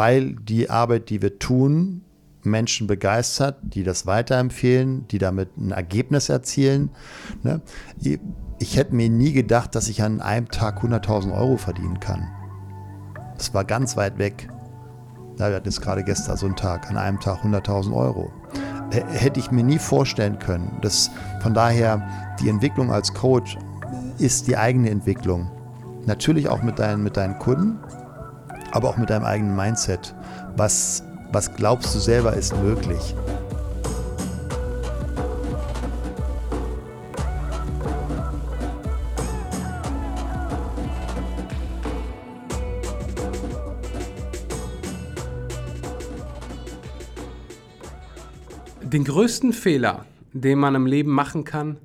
weil die Arbeit, die wir tun, Menschen begeistert, die das weiterempfehlen, die damit ein Ergebnis erzielen. Ne? Ich hätte mir nie gedacht, dass ich an einem Tag 100.000 Euro verdienen kann. Das war ganz weit weg. Ja, wir hatten jetzt gerade gestern so einen Tag, an einem Tag 100.000 Euro. Hätte ich mir nie vorstellen können. Das, von daher, die Entwicklung als Coach ist die eigene Entwicklung. Natürlich auch mit deinen, mit deinen Kunden, aber auch mit deinem eigenen Mindset. Was was glaubst du selber ist möglich? Den größten Fehler, den man im Leben machen kann,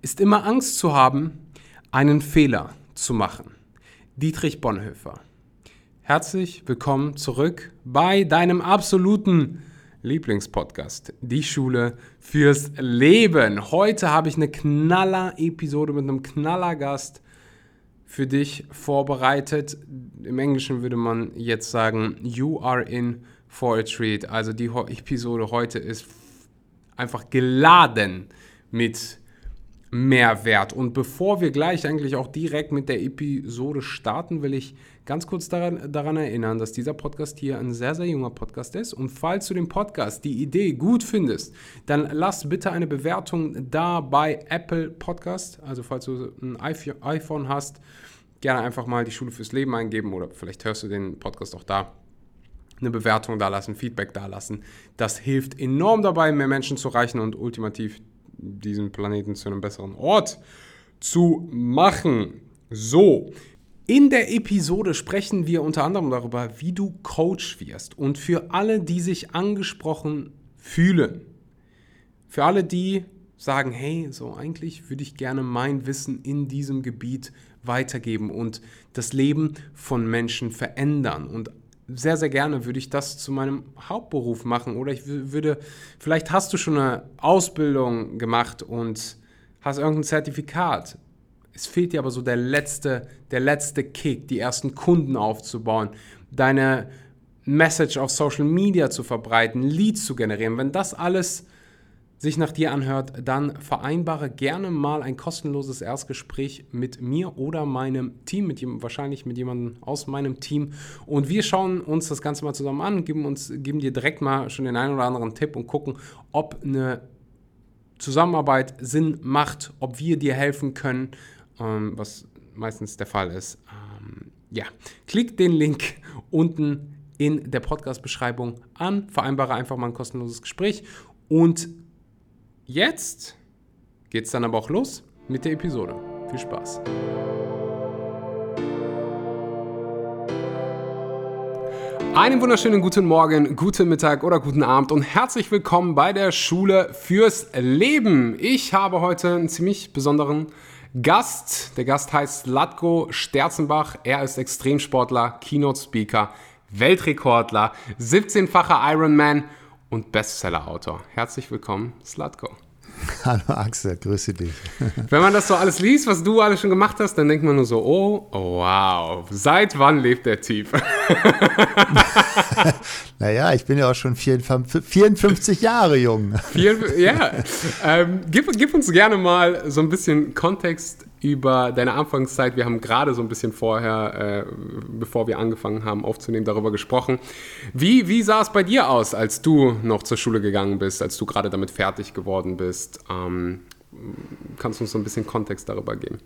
ist immer Angst zu haben, einen Fehler zu machen. Dietrich Bonhoeffer. Herzlich willkommen zurück bei deinem absoluten Lieblingspodcast, die Schule fürs Leben. Heute habe ich eine Knaller-Episode mit einem Knaller-Gast für dich vorbereitet. Im Englischen würde man jetzt sagen, you are in for a treat. Also die Episode heute ist einfach geladen mit Mehrwert. Und bevor wir gleich eigentlich auch direkt mit der Episode starten, will ich ganz kurz daran, daran erinnern, dass dieser Podcast hier ein sehr, sehr junger Podcast ist. Und falls du den Podcast, die Idee gut findest, dann lass bitte eine Bewertung da bei Apple Podcast. Also falls du ein iPhone hast, gerne einfach mal die Schule fürs Leben eingeben oder vielleicht hörst du den Podcast auch da eine Bewertung da lassen, Feedback da lassen. Das hilft enorm dabei, mehr Menschen zu erreichen und ultimativ diesen Planeten zu einem besseren Ort zu machen. So, in der Episode sprechen wir unter anderem darüber, wie du Coach wirst. Und für alle, die sich angesprochen fühlen, für alle, die sagen, hey, so eigentlich würde ich gerne mein Wissen in diesem Gebiet weitergeben und das Leben von Menschen verändern und sehr, sehr gerne würde ich das zu meinem Hauptberuf machen. Oder ich würde, vielleicht hast du schon eine Ausbildung gemacht und hast irgendein Zertifikat. Es fehlt dir aber so der letzte, der letzte Kick, die ersten Kunden aufzubauen, deine Message auf Social Media zu verbreiten, Leads zu generieren. Wenn das alles sich nach dir anhört, dann vereinbare gerne mal ein kostenloses Erstgespräch mit mir oder meinem Team, mit wahrscheinlich mit jemandem aus meinem Team. Und wir schauen uns das Ganze mal zusammen an, geben, uns, geben dir direkt mal schon den einen oder anderen Tipp und gucken, ob eine Zusammenarbeit Sinn macht, ob wir dir helfen können, ähm, was meistens der Fall ist. Ähm, ja, klick den Link unten in der Podcast-Beschreibung an, vereinbare einfach mal ein kostenloses Gespräch und Jetzt geht's dann aber auch los mit der Episode. Viel Spaß. Einen wunderschönen guten Morgen, guten Mittag oder guten Abend und herzlich willkommen bei der Schule fürs Leben. Ich habe heute einen ziemlich besonderen Gast. Der Gast heißt Latko Sterzenbach. Er ist Extremsportler, Keynote-Speaker, Weltrekordler, 17-facher Ironman und Bestseller-Autor. Herzlich willkommen, Slatko. Hallo Axel, grüße dich. Wenn man das so alles liest, was du alles schon gemacht hast, dann denkt man nur so, oh, oh wow, seit wann lebt der Typ? naja, ich bin ja auch schon 54 Jahre jung. ja, ähm, gib, gib uns gerne mal so ein bisschen Kontext über deine Anfangszeit. Wir haben gerade so ein bisschen vorher, äh, bevor wir angefangen haben aufzunehmen, darüber gesprochen. Wie, wie sah es bei dir aus, als du noch zur Schule gegangen bist, als du gerade damit fertig geworden bist? Ähm, kannst du uns so ein bisschen Kontext darüber geben?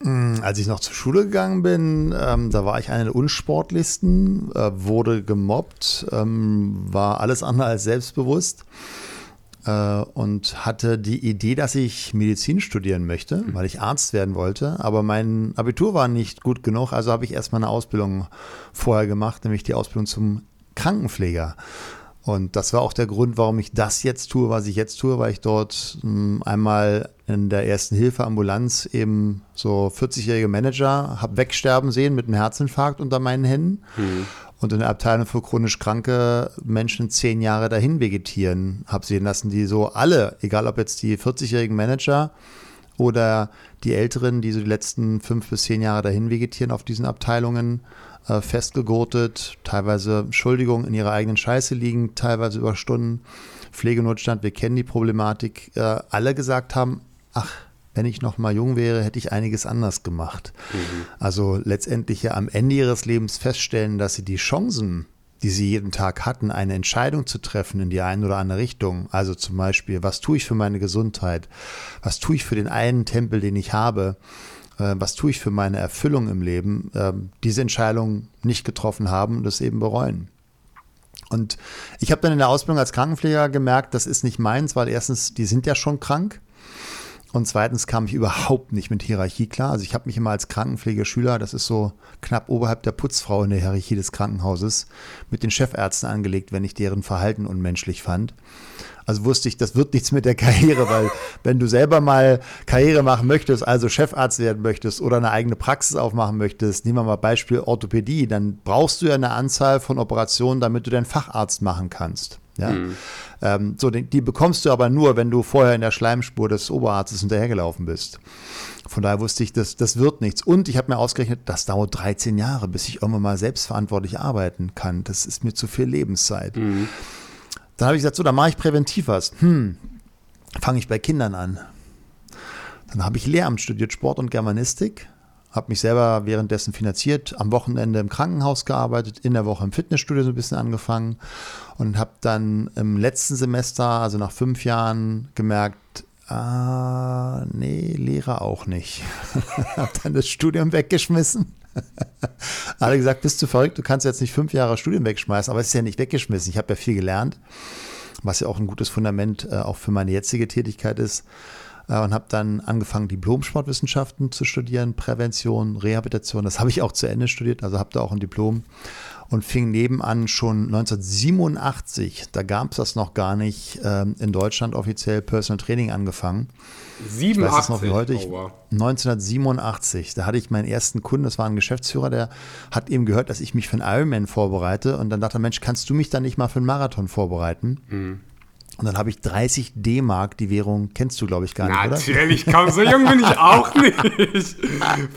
Mm, als ich noch zur Schule gegangen bin, ähm, da war ich einer der unsportlichsten, äh, wurde gemobbt, ähm, war alles andere als selbstbewusst und hatte die Idee, dass ich Medizin studieren möchte, mhm. weil ich Arzt werden wollte. Aber mein Abitur war nicht gut genug, also habe ich erstmal eine Ausbildung vorher gemacht, nämlich die Ausbildung zum Krankenpfleger. Und das war auch der Grund, warum ich das jetzt tue, was ich jetzt tue, weil ich dort hm, einmal in der ersten Hilfe Ambulanz eben so 40-jährige Manager habe wegsterben sehen mit einem Herzinfarkt unter meinen Händen. Mhm und in der Abteilung für chronisch kranke Menschen zehn Jahre dahin vegetieren habe sehen lassen, die so alle, egal ob jetzt die 40-jährigen Manager oder die Älteren, die so die letzten fünf bis zehn Jahre dahin vegetieren auf diesen Abteilungen, äh, festgegurtet, teilweise Entschuldigung in ihrer eigenen Scheiße liegen, teilweise über Stunden, Pflegenotstand, wir kennen die Problematik, äh, alle gesagt haben, ach, wenn ich noch mal jung wäre, hätte ich einiges anders gemacht. Mhm. Also letztendlich ja am Ende ihres Lebens feststellen, dass sie die Chancen, die sie jeden Tag hatten, eine Entscheidung zu treffen in die eine oder andere Richtung. Also zum Beispiel, was tue ich für meine Gesundheit? Was tue ich für den einen Tempel, den ich habe? Äh, was tue ich für meine Erfüllung im Leben? Äh, diese Entscheidung nicht getroffen haben und das eben bereuen. Und ich habe dann in der Ausbildung als Krankenpfleger gemerkt, das ist nicht meins, weil erstens, die sind ja schon krank. Und zweitens kam ich überhaupt nicht mit Hierarchie klar. Also ich habe mich immer als Krankenpflegeschüler, das ist so knapp oberhalb der Putzfrau in der Hierarchie des Krankenhauses, mit den Chefärzten angelegt, wenn ich deren Verhalten unmenschlich fand. Also wusste ich, das wird nichts mit der Karriere, weil wenn du selber mal Karriere machen möchtest, also Chefarzt werden möchtest oder eine eigene Praxis aufmachen möchtest, nehmen wir mal Beispiel Orthopädie, dann brauchst du ja eine Anzahl von Operationen, damit du deinen Facharzt machen kannst. Ja? Mhm. Ähm, so, die, die, bekommst du aber nur, wenn du vorher in der Schleimspur des Oberarztes hinterhergelaufen bist. Von daher wusste ich, das, das wird nichts. Und ich habe mir ausgerechnet, das dauert 13 Jahre, bis ich irgendwann mal selbstverantwortlich arbeiten kann. Das ist mir zu viel Lebenszeit. Mhm. Dann habe ich gesagt, so, dann mache ich präventiv was. Hm, fange ich bei Kindern an. Dann habe ich Lehramt studiert, Sport und Germanistik habe mich selber währenddessen finanziert, am Wochenende im Krankenhaus gearbeitet, in der Woche im Fitnessstudio so ein bisschen angefangen und habe dann im letzten Semester, also nach fünf Jahren, gemerkt, ah, nee, Lehrer auch nicht. habe dann das Studium weggeschmissen. Alle gesagt, bist du verrückt, du kannst jetzt nicht fünf Jahre Studium wegschmeißen, aber es ist ja nicht weggeschmissen. Ich habe ja viel gelernt, was ja auch ein gutes Fundament äh, auch für meine jetzige Tätigkeit ist äh, und habe dann angefangen, Diplom-Sportwissenschaften zu studieren, Prävention, Rehabilitation. Das habe ich auch zu Ende studiert, also habe da auch ein Diplom und fing nebenan schon 1987, da gab es das noch gar nicht, ähm, in Deutschland offiziell Personal Training angefangen. 87? Ich weiß das noch wie heute. Ich, 1987, da hatte ich meinen ersten Kunden, das war ein Geschäftsführer, der hat eben gehört, dass ich mich für einen Ironman vorbereite und dann dachte er, Mensch, kannst du mich dann nicht mal für einen Marathon vorbereiten? Mhm. Und dann habe ich 30 D-Mark, die Währung kennst du, glaube ich, gar nicht, Natürlich, oder? Kaum so jung bin ich auch nicht.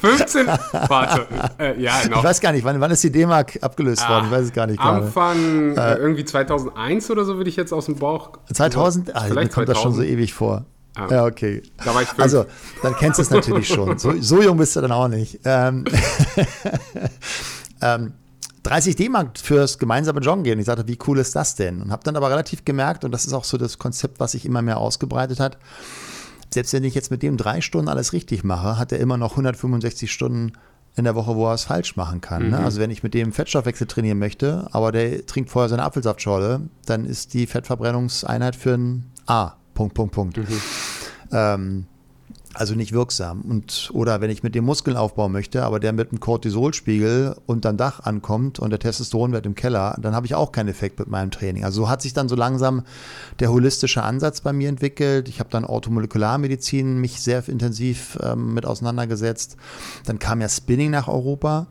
15, warte, äh, ja, noch. Ich weiß gar nicht, wann, wann ist die D-Mark abgelöst worden? Ich weiß es gar nicht Anfang äh, irgendwie 2001 oder so würde ich jetzt aus dem Bauch. 2000? Ah, mir kommt das schon so ewig vor. Ah, ja, okay. Da war ich fünf. Also, dann kennst du es natürlich schon. So, so, jung bist du dann auch nicht. Ähm, ähm, 30 D-Mark fürs gemeinsame Joggen gehen. Ich sagte, wie cool ist das denn? Und habe dann aber relativ gemerkt, und das ist auch so das Konzept, was sich immer mehr ausgebreitet hat, selbst wenn ich jetzt mit dem drei Stunden alles richtig mache, hat er immer noch 165 Stunden in der Woche, wo er es falsch machen kann. Ne? Mhm. Ne? Also wenn ich mit dem Fettstoffwechsel trainieren möchte, aber der trinkt vorher seine Apfelsaftschorle, dann ist die Fettverbrennungseinheit für ein A. Punkt, Punkt, Punkt. Mhm. Ähm, also nicht wirksam. Und, oder wenn ich mit dem Muskeln aufbauen möchte, aber der mit einem Cortisolspiegel unterm Dach ankommt und der Testosteronwert im Keller, dann habe ich auch keinen Effekt mit meinem Training. Also so hat sich dann so langsam der holistische Ansatz bei mir entwickelt. Ich habe dann Orthomolekularmedizin mich sehr intensiv ähm, mit auseinandergesetzt. Dann kam ja Spinning nach Europa.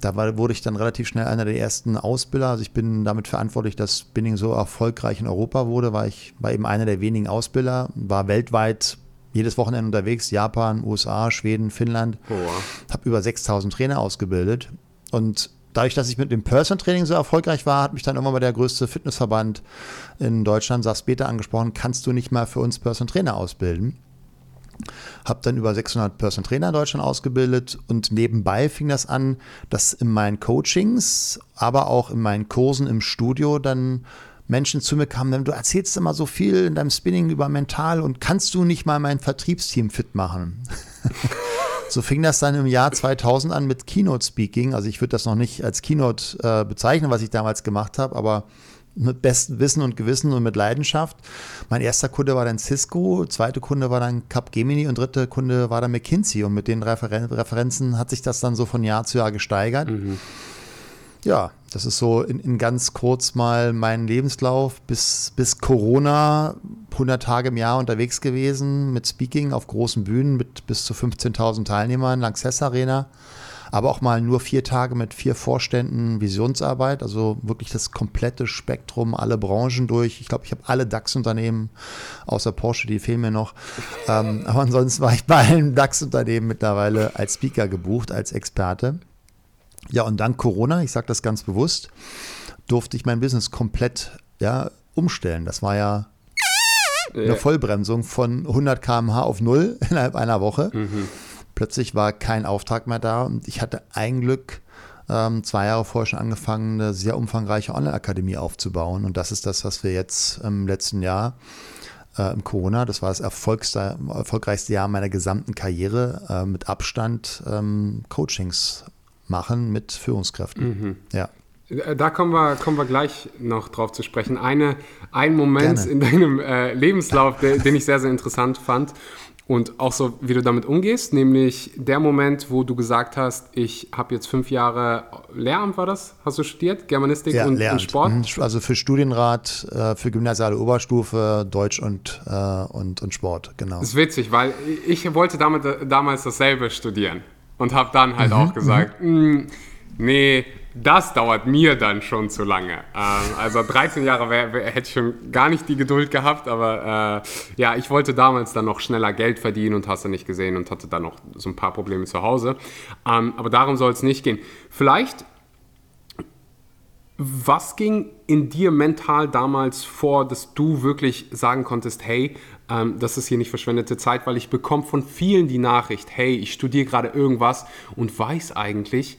Da war, wurde ich dann relativ schnell einer der ersten Ausbilder. Also ich bin damit verantwortlich, dass Spinning so erfolgreich in Europa wurde, war ich war eben einer der wenigen Ausbilder, war weltweit jedes Wochenende unterwegs, Japan, USA, Schweden, Finnland. Oh. Habe über 6000 Trainer ausgebildet. Und dadurch, dass ich mit dem Personal Training so erfolgreich war, hat mich dann irgendwann mal der größte Fitnessverband in Deutschland, SAS Beta, angesprochen, kannst du nicht mal für uns Personal Trainer ausbilden? Habe dann über 600 Personal Trainer in Deutschland ausgebildet und nebenbei fing das an, dass in meinen Coachings, aber auch in meinen Kursen im Studio dann Menschen zu mir kamen, du erzählst immer so viel in deinem Spinning über mental und kannst du nicht mal mein Vertriebsteam fit machen? so fing das dann im Jahr 2000 an mit Keynote Speaking. Also ich würde das noch nicht als Keynote äh, bezeichnen, was ich damals gemacht habe, aber mit bestem Wissen und Gewissen und mit Leidenschaft. Mein erster Kunde war dann Cisco, zweite Kunde war dann Capgemini und dritte Kunde war dann McKinsey. Und mit den Referen Referenzen hat sich das dann so von Jahr zu Jahr gesteigert. Mhm. Ja, das ist so in, in, ganz kurz mal mein Lebenslauf bis, bis Corona 100 Tage im Jahr unterwegs gewesen mit Speaking auf großen Bühnen mit bis zu 15.000 Teilnehmern, Lanxess Arena. Aber auch mal nur vier Tage mit vier Vorständen Visionsarbeit, also wirklich das komplette Spektrum, alle Branchen durch. Ich glaube, ich habe alle DAX-Unternehmen, außer Porsche, die fehlen mir noch. ähm, aber ansonsten war ich bei allen DAX-Unternehmen mittlerweile als Speaker gebucht, als Experte. Ja, und dank Corona, ich sage das ganz bewusst, durfte ich mein Business komplett ja, umstellen. Das war ja eine Vollbremsung von 100 km/h auf null innerhalb einer Woche. Mhm. Plötzlich war kein Auftrag mehr da und ich hatte ein Glück, ähm, zwei Jahre vorher schon angefangen, eine sehr umfangreiche Online-Akademie aufzubauen. Und das ist das, was wir jetzt im letzten Jahr äh, im Corona, das war das erfolgreichste Jahr meiner gesamten Karriere, äh, mit Abstand ähm, Coachings machen mit Führungskräften. Mhm. Ja. Da kommen wir, kommen wir gleich noch drauf zu sprechen. Eine, ein Moment Gerne. in deinem äh, Lebenslauf, der, den ich sehr, sehr interessant fand und auch so, wie du damit umgehst, nämlich der Moment, wo du gesagt hast, ich habe jetzt fünf Jahre Lehramt, war das? Hast du studiert? Germanistik ja, und, und, Sport? Mhm. Also für Studienrat, äh, für gymnasiale Oberstufe, Deutsch und, äh, und, und Sport, genau. Das ist witzig, weil ich wollte damit, damals dasselbe studieren und habe dann halt mhm, auch gesagt, mhm. nee, das dauert mir dann schon zu lange. Ähm, also 13 Jahre wär, wär, hätte ich schon gar nicht die Geduld gehabt, aber äh, ja, ich wollte damals dann noch schneller Geld verdienen und hast du nicht gesehen und hatte dann noch so ein paar Probleme zu Hause. Ähm, aber darum soll es nicht gehen. Vielleicht, was ging in dir mental damals vor, dass du wirklich sagen konntest, hey, ähm, das ist hier nicht verschwendete Zeit, weil ich bekomme von vielen die Nachricht, hey, ich studiere gerade irgendwas und weiß eigentlich,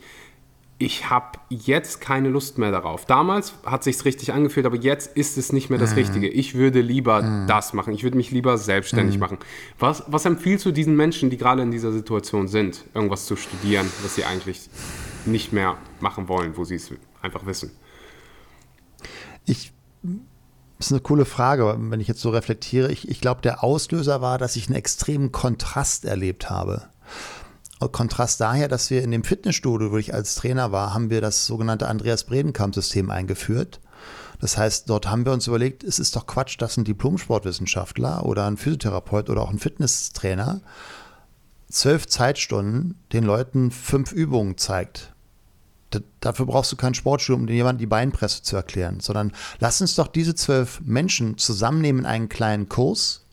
ich habe jetzt keine Lust mehr darauf. Damals hat sich richtig angefühlt, aber jetzt ist es nicht mehr das mhm. Richtige. Ich würde lieber mhm. das machen. Ich würde mich lieber selbstständig mhm. machen. Was, was empfiehlst du diesen Menschen, die gerade in dieser Situation sind, irgendwas zu studieren, was sie eigentlich nicht mehr machen wollen, wo sie es einfach wissen? Ich das ist eine coole Frage, wenn ich jetzt so reflektiere. Ich, ich glaube, der Auslöser war, dass ich einen extremen Kontrast erlebt habe. Kontrast daher, dass wir in dem Fitnessstudio, wo ich als Trainer war, haben wir das sogenannte Andreas Bredenkamp-System eingeführt. Das heißt, dort haben wir uns überlegt, es ist doch Quatsch, dass ein Diplom-Sportwissenschaftler oder ein Physiotherapeut oder auch ein Fitnesstrainer zwölf Zeitstunden den Leuten fünf Übungen zeigt. Dafür brauchst du kein Sportstudium, um den jemandem die Beinpresse zu erklären, sondern lass uns doch diese zwölf Menschen zusammennehmen in einen kleinen Kurs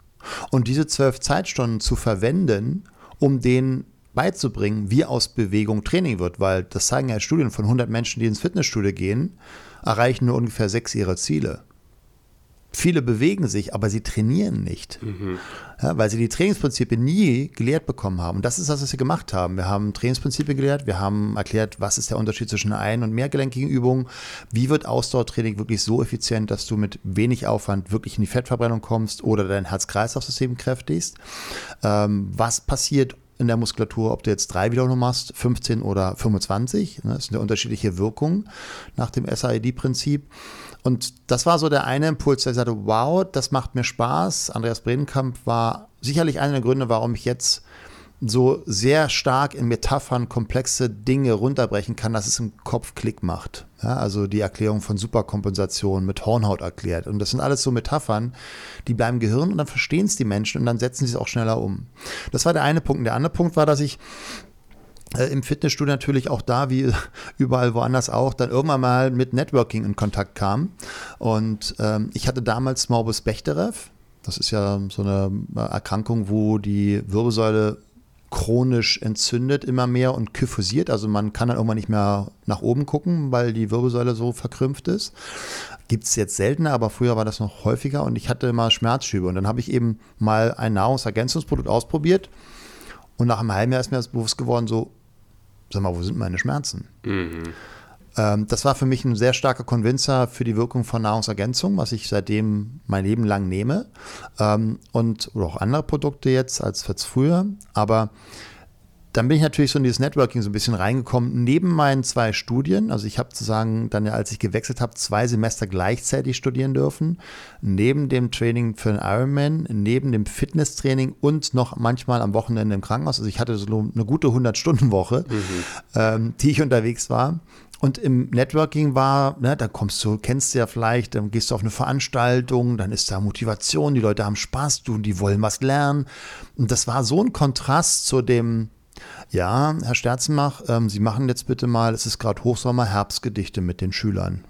und diese zwölf Zeitstunden zu verwenden, um den beizubringen, wie aus Bewegung Training wird, weil das zeigen ja Studien von 100 Menschen, die ins Fitnessstudio gehen, erreichen nur ungefähr sechs ihrer Ziele. Viele bewegen sich, aber sie trainieren nicht, mhm. ja, weil sie die Trainingsprinzipien nie gelehrt bekommen haben. Und das ist das, was wir gemacht haben. Wir haben Trainingsprinzipien gelehrt, wir haben erklärt, was ist der Unterschied zwischen ein- und mehrgelenkigen Übungen, wie wird Ausdauertraining wirklich so effizient, dass du mit wenig Aufwand wirklich in die Fettverbrennung kommst oder dein Herz-Kreislauf-System kräftigst. Ähm, was passiert in der Muskulatur, ob du jetzt drei Wiederholungen machst, 15 oder 25. Ne, das sind ja unterschiedliche Wirkungen nach dem SID-Prinzip. Und das war so der eine Impuls, der sagte, wow, das macht mir Spaß. Andreas Bredenkamp war sicherlich einer der Gründe, warum ich jetzt so sehr stark in Metaphern komplexe Dinge runterbrechen kann, dass es im Kopf Klick macht. Ja, also die Erklärung von Superkompensation mit Hornhaut erklärt. Und das sind alles so Metaphern, die bleiben im Gehirn und dann verstehen es die Menschen und dann setzen sie es auch schneller um. Das war der eine Punkt. Und der andere Punkt war, dass ich äh, im Fitnessstudio natürlich auch da, wie überall woanders auch, dann irgendwann mal mit Networking in Kontakt kam. Und ähm, ich hatte damals Morbus Bechterew. Das ist ja so eine Erkrankung, wo die Wirbelsäule chronisch entzündet immer mehr und kyphosiert. Also man kann dann irgendwann nicht mehr nach oben gucken, weil die Wirbelsäule so verkrümpft ist. Gibt es jetzt seltener, aber früher war das noch häufiger und ich hatte immer Schmerzschübe. Und dann habe ich eben mal ein Nahrungsergänzungsprodukt ausprobiert und nach einem halben Jahr ist mir das bewusst geworden, so, sag mal, wo sind meine Schmerzen? Mhm. Ähm, das war für mich ein sehr starker Konvinzer für die Wirkung von Nahrungsergänzung, was ich seitdem mein Leben lang nehme. Ähm, und oder auch andere Produkte jetzt als jetzt früher. Aber dann bin ich natürlich so in dieses Networking so ein bisschen reingekommen, neben meinen zwei Studien. Also ich habe sozusagen dann, als ich gewechselt habe, zwei Semester gleichzeitig studieren dürfen. Neben dem Training für den Ironman, neben dem Fitnesstraining und noch manchmal am Wochenende im Krankenhaus. Also ich hatte so eine gute 100-Stunden-Woche, mhm. ähm, die ich unterwegs war. Und im Networking war, ne, da kommst du, kennst du ja vielleicht, dann gehst du auf eine Veranstaltung, dann ist da Motivation, die Leute haben Spaß, du, die wollen was lernen. Und das war so ein Kontrast zu dem, ja, Herr Sterzenmach, ähm, Sie machen jetzt bitte mal, es ist gerade Hochsommer, Herbstgedichte mit den Schülern.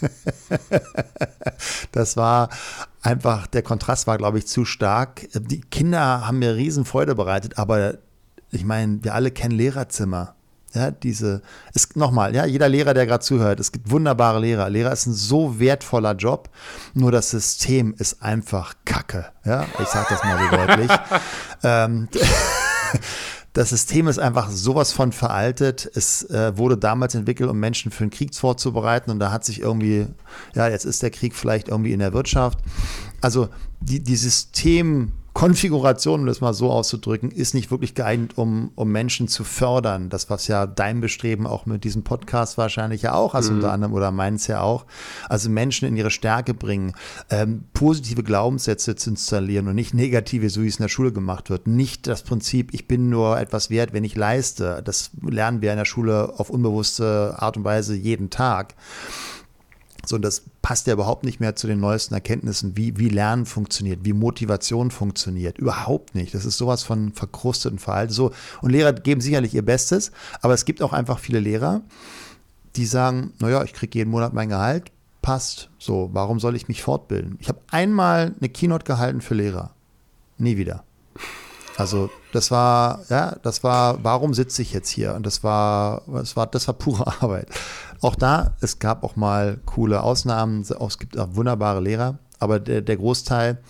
das war einfach, der Kontrast war, glaube ich, zu stark. Die Kinder haben mir riesen Freude bereitet, aber ich meine, wir alle kennen Lehrerzimmer. Ja, diese, ist nochmal, ja, jeder Lehrer, der gerade zuhört, es gibt wunderbare Lehrer. Lehrer ist ein so wertvoller Job, nur das System ist einfach Kacke. Ja, ich sage das mal so deutlich. ähm, das System ist einfach sowas von veraltet. Es äh, wurde damals entwickelt, um Menschen für den Krieg vorzubereiten und da hat sich irgendwie, ja, jetzt ist der Krieg vielleicht irgendwie in der Wirtschaft. Also die, die System, Konfiguration, um das mal so auszudrücken, ist nicht wirklich geeignet, um, um Menschen zu fördern. Das, was ja dein Bestreben auch mit diesem Podcast wahrscheinlich ja auch hast, mhm. unter anderem, oder meins ja auch. Also Menschen in ihre Stärke bringen, ähm, positive Glaubenssätze zu installieren und nicht negative, so wie es in der Schule gemacht wird. Nicht das Prinzip, ich bin nur etwas wert, wenn ich leiste. Das lernen wir in der Schule auf unbewusste Art und Weise jeden Tag. So, und das passt ja überhaupt nicht mehr zu den neuesten Erkenntnissen, wie, wie Lernen funktioniert, wie Motivation funktioniert. Überhaupt nicht. Das ist sowas von verkrusteten Verhalten. So, und Lehrer geben sicherlich ihr Bestes, aber es gibt auch einfach viele Lehrer, die sagen, naja, ich kriege jeden Monat mein Gehalt, passt. So, warum soll ich mich fortbilden? Ich habe einmal eine Keynote gehalten für Lehrer. Nie wieder. Also das war, ja, das war, warum sitze ich jetzt hier? Und das war, das war, das war pure Arbeit. Auch da, es gab auch mal coole Ausnahmen, es gibt auch wunderbare Lehrer, aber der, der Großteil,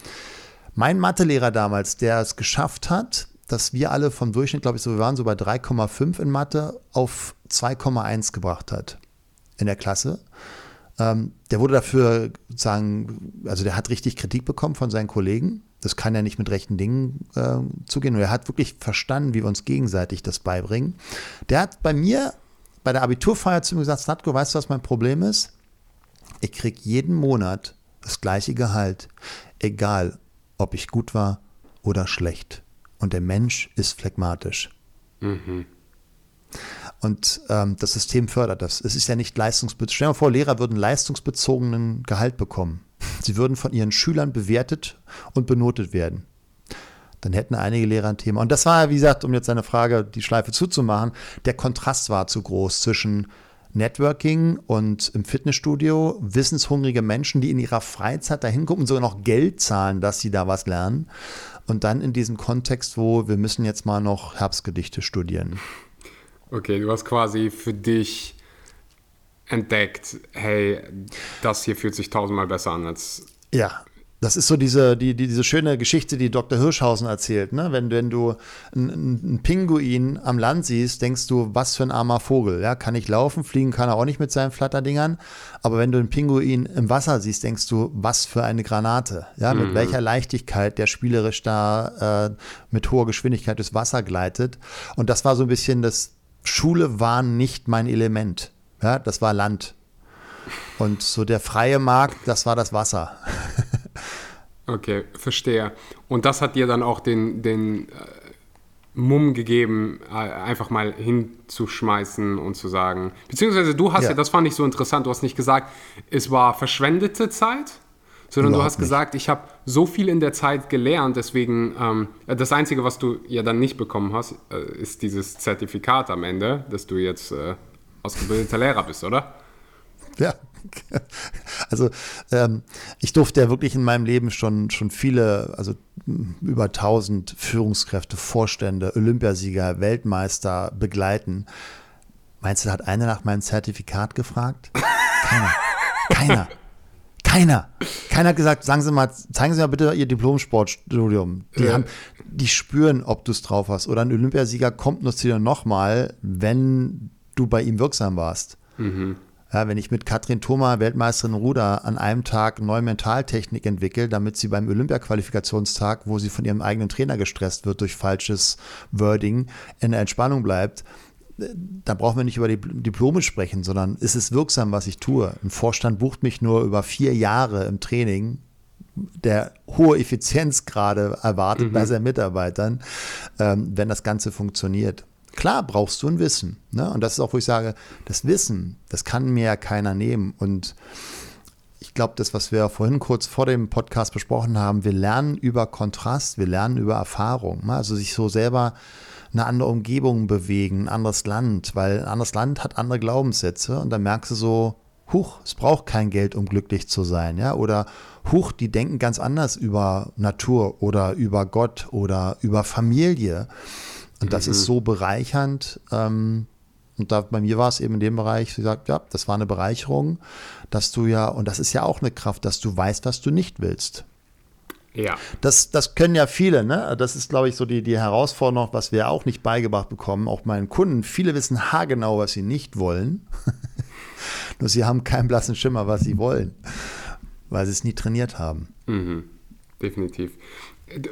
mein Mathelehrer damals, der es geschafft hat, dass wir alle vom Durchschnitt, glaube ich, so, wir waren so bei 3,5 in Mathe auf 2,1 gebracht hat in der Klasse. Ähm, der wurde dafür sozusagen, also der hat richtig Kritik bekommen von seinen Kollegen, das kann ja nicht mit rechten Dingen äh, zugehen. Und er hat wirklich verstanden, wie wir uns gegenseitig das beibringen. Der hat bei mir bei der Abiturfeier zu mir gesagt, Snatko, weißt du, was mein Problem ist? Ich kriege jeden Monat das gleiche Gehalt, egal ob ich gut war oder schlecht. Und der Mensch ist phlegmatisch. Mhm. Und ähm, das System fördert das. Es ist ja nicht leistungsbezogen. Stell dir mal vor, Lehrer würden leistungsbezogenen Gehalt bekommen. Sie würden von ihren Schülern bewertet und benotet werden. Dann hätten einige Lehrer ein Thema. Und das war, wie gesagt, um jetzt seine Frage, die Schleife zuzumachen, der Kontrast war zu groß zwischen Networking und im Fitnessstudio wissenshungrige Menschen, die in ihrer Freizeit dahin gucken sogar noch Geld zahlen, dass sie da was lernen. Und dann in diesem Kontext, wo wir müssen jetzt mal noch Herbstgedichte studieren. Okay, du hast quasi für dich entdeckt, hey, das hier fühlt sich tausendmal besser an als. Ja, das ist so diese, die, die, diese schöne Geschichte, die Dr. Hirschhausen erzählt. Ne? Wenn, wenn du einen, Pinguin am Land siehst, denkst du, was für ein armer Vogel. Ja? Kann nicht laufen, fliegen kann er auch nicht mit seinen Flatterdingern. Aber wenn du einen Pinguin im Wasser siehst, denkst du, was für eine Granate. Ja? Mit mhm. welcher Leichtigkeit der spielerisch da äh, mit hoher Geschwindigkeit durchs Wasser gleitet. Und das war so ein bisschen das, Schule war nicht mein Element. Ja, das war Land. Und so der freie Markt, das war das Wasser. okay, verstehe. Und das hat dir dann auch den, den äh, Mumm gegeben, äh, einfach mal hinzuschmeißen und zu sagen. Beziehungsweise du hast ja. ja, das fand ich so interessant, du hast nicht gesagt, es war verschwendete Zeit, sondern Überhaupt du hast nicht. gesagt, ich habe so viel in der Zeit gelernt, deswegen ähm, das Einzige, was du ja dann nicht bekommen hast, äh, ist dieses Zertifikat am Ende, dass du jetzt äh, ausgebildeter Lehrer bist, oder? Ja, also ähm, ich durfte ja wirklich in meinem Leben schon, schon viele, also über 1000 Führungskräfte, Vorstände, Olympiasieger, Weltmeister begleiten. Meinst du, da hat einer nach meinem Zertifikat gefragt? Keiner. Keiner. Keiner. Keiner hat gesagt, sagen Sie mal, zeigen Sie mal bitte Ihr Diplom-Sportstudium. Die, ja. die spüren, ob du es drauf hast. Oder ein Olympiasieger kommt nur zu dir nochmal, wenn du bei ihm wirksam warst. Mhm. Ja, wenn ich mit Katrin Thoma, Weltmeisterin Ruder, an einem Tag neue Mentaltechnik entwickle, damit sie beim Olympia-Qualifikationstag, wo sie von ihrem eigenen Trainer gestresst wird durch falsches Wording, in der Entspannung bleibt, da brauchen wir nicht über die Diplome sprechen, sondern ist es wirksam, was ich tue? Ein Vorstand bucht mich nur über vier Jahre im Training, der hohe Effizienzgrade erwartet mhm. bei seinen Mitarbeitern, ähm, wenn das Ganze funktioniert. Klar brauchst du ein Wissen. Ne? Und das ist auch, wo ich sage, das Wissen, das kann mir ja keiner nehmen. Und ich glaube, das, was wir vorhin kurz vor dem Podcast besprochen haben, wir lernen über Kontrast, wir lernen über Erfahrung. Ne? Also sich so selber eine andere Umgebung bewegen, ein anderes Land, weil ein anderes Land hat andere Glaubenssätze und dann merkst du so, huch, es braucht kein Geld, um glücklich zu sein, ja, oder huch, die denken ganz anders über Natur oder über Gott oder über Familie. Und das mhm. ist so bereichernd. Ähm, Und da bei mir war es eben in dem Bereich, wie gesagt, ja, das war eine Bereicherung, dass du ja, und das ist ja auch eine Kraft, dass du weißt, was du nicht willst. Ja. Das, das können ja viele, ne? Das ist, glaube ich, so die, die Herausforderung, was wir auch nicht beigebracht bekommen, auch meinen Kunden. Viele wissen haargenau, was sie nicht wollen. Nur sie haben keinen blassen Schimmer, was sie wollen, weil sie es nie trainiert haben. Mhm. Definitiv.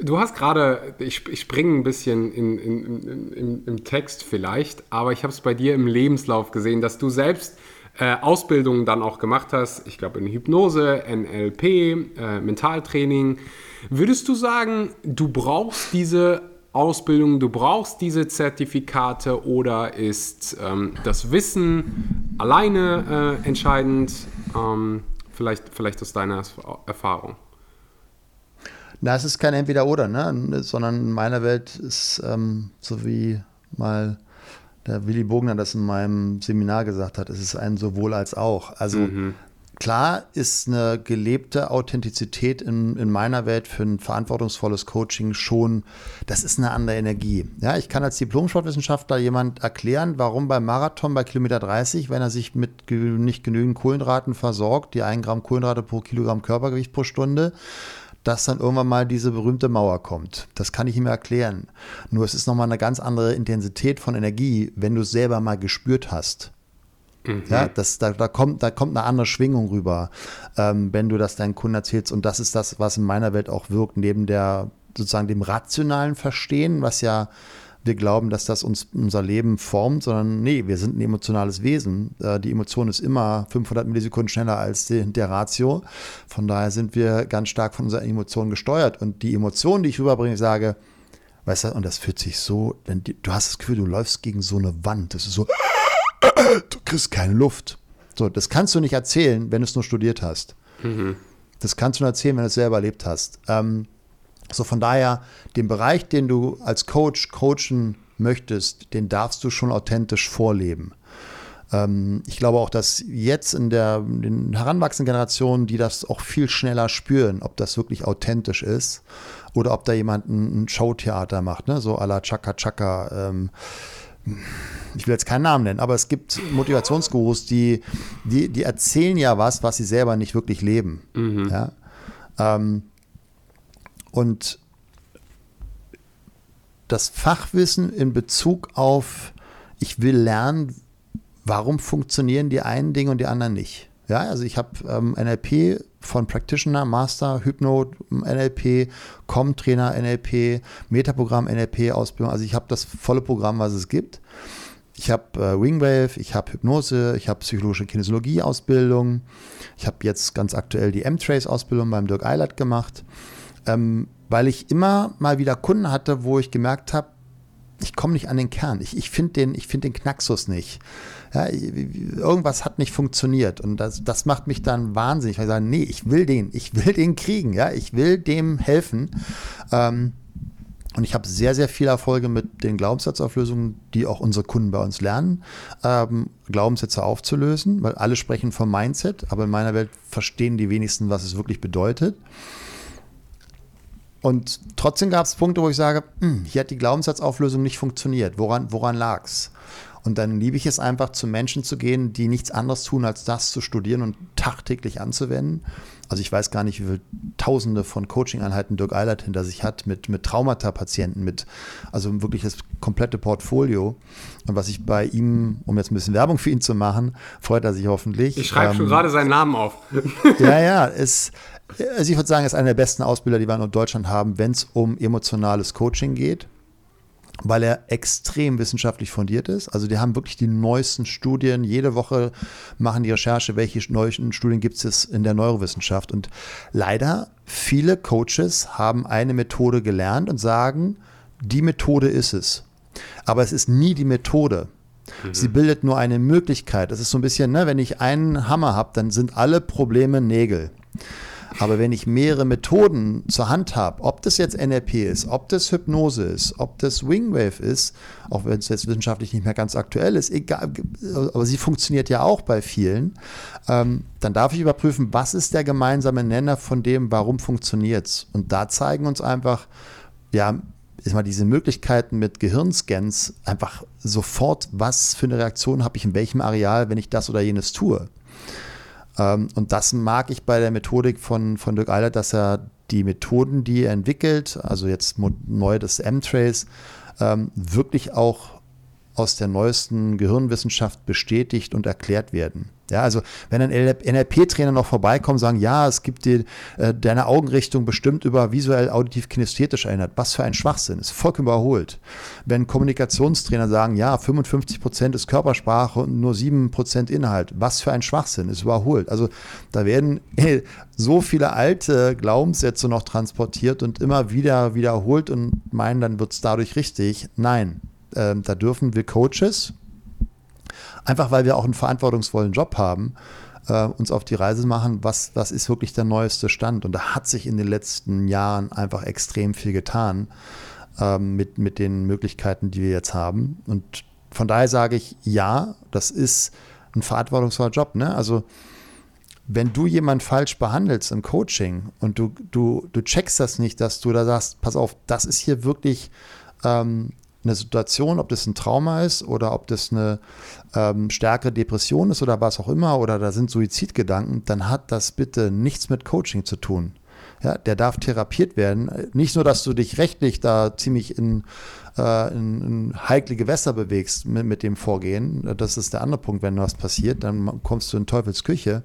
Du hast gerade, ich, ich springe ein bisschen in, in, in, in, im Text vielleicht, aber ich habe es bei dir im Lebenslauf gesehen, dass du selbst äh, Ausbildungen dann auch gemacht hast. Ich glaube in Hypnose, NLP, äh, Mentaltraining. Würdest du sagen, du brauchst diese Ausbildung, du brauchst diese Zertifikate oder ist ähm, das Wissen alleine äh, entscheidend? Ähm, vielleicht, vielleicht aus deiner Erfahrung. Na, es ist kein Entweder-Oder, ne? sondern in meiner Welt ist ähm, so wie mal der Willy Bogner das in meinem Seminar gesagt hat, es ist ein sowohl als auch. Also mhm. klar ist eine gelebte Authentizität in, in meiner Welt für ein verantwortungsvolles Coaching schon, das ist eine andere Energie. Ja, ich kann als Diplom-Sportwissenschaftler jemand erklären, warum beim Marathon bei Kilometer 30, wenn er sich mit nicht genügend Kohlenhydraten versorgt, die 1 Gramm Kohlenhydrate pro Kilogramm Körpergewicht pro Stunde, dass dann irgendwann mal diese berühmte Mauer kommt. Das kann ich ihm erklären. Nur es ist nochmal eine ganz andere Intensität von Energie, wenn du es selber mal gespürt hast. Mhm. Ja, das, da, da, kommt, da kommt eine andere Schwingung rüber, ähm, wenn du das deinen Kunden erzählst. Und das ist das, was in meiner Welt auch wirkt, neben der sozusagen dem rationalen Verstehen, was ja wir glauben, dass das uns unser Leben formt, sondern nee, wir sind ein emotionales Wesen. Äh, die Emotion ist immer 500 Millisekunden schneller als der Ratio. Von daher sind wir ganz stark von unseren Emotionen gesteuert. Und die Emotionen, die ich rüberbringe, sage, weißt du, und das fühlt sich so, wenn die, du hast das Gefühl, du läufst gegen so eine Wand. Das ist so, du kriegst keine Luft. So, das kannst du nicht erzählen, wenn du es nur studiert hast. Mhm. Das kannst du nur erzählen, wenn du es selber erlebt hast. Ähm, so von daher, den Bereich, den du als Coach coachen möchtest, den darfst du schon authentisch vorleben. Ähm, ich glaube auch, dass jetzt in der in den heranwachsenden Generationen, die das auch viel schneller spüren, ob das wirklich authentisch ist oder ob da jemand ein, ein Showtheater macht, ne? so à la Chaka Chaka. Ähm, ich will jetzt keinen Namen nennen, aber es gibt Motivationsgurus, die, die, die erzählen ja was, was sie selber nicht wirklich leben. Mhm. Ja? Ähm, und das Fachwissen in Bezug auf, ich will lernen, warum funktionieren die einen Dinge und die anderen nicht. Ja, also ich habe ähm, NLP von Practitioner, Master, Hypno, NLP, Com-Trainer, NLP, Metaprogramm, NLP, Ausbildung. Also ich habe das volle Programm, was es gibt. Ich habe äh, Wingwave, ich habe Hypnose, ich habe psychologische Kinesiologie-Ausbildung. Ich habe jetzt ganz aktuell die M-Trace-Ausbildung beim Dirk Eilert gemacht ähm, weil ich immer mal wieder Kunden hatte, wo ich gemerkt habe, ich komme nicht an den Kern. Ich, ich finde den, find den Knacksus nicht. Ja, irgendwas hat nicht funktioniert und das, das macht mich dann wahnsinnig, weil ich sage, nee, ich will den, ich will den kriegen, ja, ich will dem helfen. Ähm, und ich habe sehr, sehr viele Erfolge mit den Glaubenssatzauflösungen, die auch unsere Kunden bei uns lernen, ähm, Glaubenssätze aufzulösen, weil alle sprechen vom Mindset, aber in meiner Welt verstehen die wenigsten, was es wirklich bedeutet. Und trotzdem gab es Punkte, wo ich sage, hm, hier hat die Glaubenssatzauflösung nicht funktioniert. Woran, woran lag es? Und dann liebe ich es einfach, zu Menschen zu gehen, die nichts anderes tun, als das zu studieren und tagtäglich anzuwenden. Also ich weiß gar nicht, wie viele Tausende von Coaching-Einheiten Dirk Eilert hinter sich hat mit, mit Traumata-Patienten, mit also wirklich das komplette Portfolio. Und was ich bei ihm, um jetzt ein bisschen Werbung für ihn zu machen, freut er sich hoffentlich. Ich schreibe ähm, schon gerade seinen Namen auf. ja, ja, ist, also ich würde sagen, er ist einer der besten Ausbilder, die wir in Deutschland haben, wenn es um emotionales Coaching geht, weil er extrem wissenschaftlich fundiert ist. Also die haben wirklich die neuesten Studien. Jede Woche machen die Recherche, welche neuen Studien gibt es in der Neurowissenschaft. Und leider, viele Coaches haben eine Methode gelernt und sagen, die Methode ist es. Aber es ist nie die Methode. Mhm. Sie bildet nur eine Möglichkeit. Das ist so ein bisschen, ne, wenn ich einen Hammer habe, dann sind alle Probleme Nägel. Aber wenn ich mehrere Methoden zur Hand habe, ob das jetzt NLP ist, ob das Hypnose ist, ob das Wingwave ist, auch wenn es jetzt wissenschaftlich nicht mehr ganz aktuell ist, egal, aber sie funktioniert ja auch bei vielen, ähm, dann darf ich überprüfen, was ist der gemeinsame Nenner von dem, warum funktioniert es. Und da zeigen uns einfach, ja, ist mal diese Möglichkeiten mit Gehirnscans einfach sofort, was für eine Reaktion habe ich in welchem Areal, wenn ich das oder jenes tue. Ähm, und das mag ich bei der Methodik von, von Dirk Eilert, dass er die Methoden, die er entwickelt, also jetzt neu das M-Trace, ähm, wirklich auch aus der neuesten Gehirnwissenschaft bestätigt und erklärt werden. Ja, also wenn ein NLP-Trainer noch vorbeikommt sagen, ja, es gibt dir äh, deine Augenrichtung bestimmt über visuell auditiv kinästhetisch erinnert, was für ein Schwachsinn, ist vollkommen überholt. Wenn Kommunikationstrainer sagen, ja, 55 Prozent ist Körpersprache und nur 7 Prozent Inhalt, was für ein Schwachsinn, ist überholt. Also da werden äh, so viele alte Glaubenssätze noch transportiert und immer wieder wiederholt und meinen, dann wird es dadurch richtig. Nein, äh, da dürfen wir Coaches, einfach weil wir auch einen verantwortungsvollen Job haben, äh, uns auf die Reise machen, was, was ist wirklich der neueste Stand. Und da hat sich in den letzten Jahren einfach extrem viel getan äh, mit, mit den Möglichkeiten, die wir jetzt haben. Und von daher sage ich, ja, das ist ein verantwortungsvoller Job. Ne? Also wenn du jemanden falsch behandelst im Coaching und du, du, du checkst das nicht, dass du da sagst, pass auf, das ist hier wirklich ähm, eine Situation, ob das ein Trauma ist oder ob das eine ähm, stärkere Depression ist oder was auch immer oder da sind Suizidgedanken, dann hat das bitte nichts mit Coaching zu tun. Ja, der darf therapiert werden. Nicht nur, dass du dich rechtlich da ziemlich in, äh, in, in heikle Gewässer bewegst mit, mit, dem Vorgehen. Das ist der andere Punkt, wenn was passiert, dann kommst du in Teufels Küche.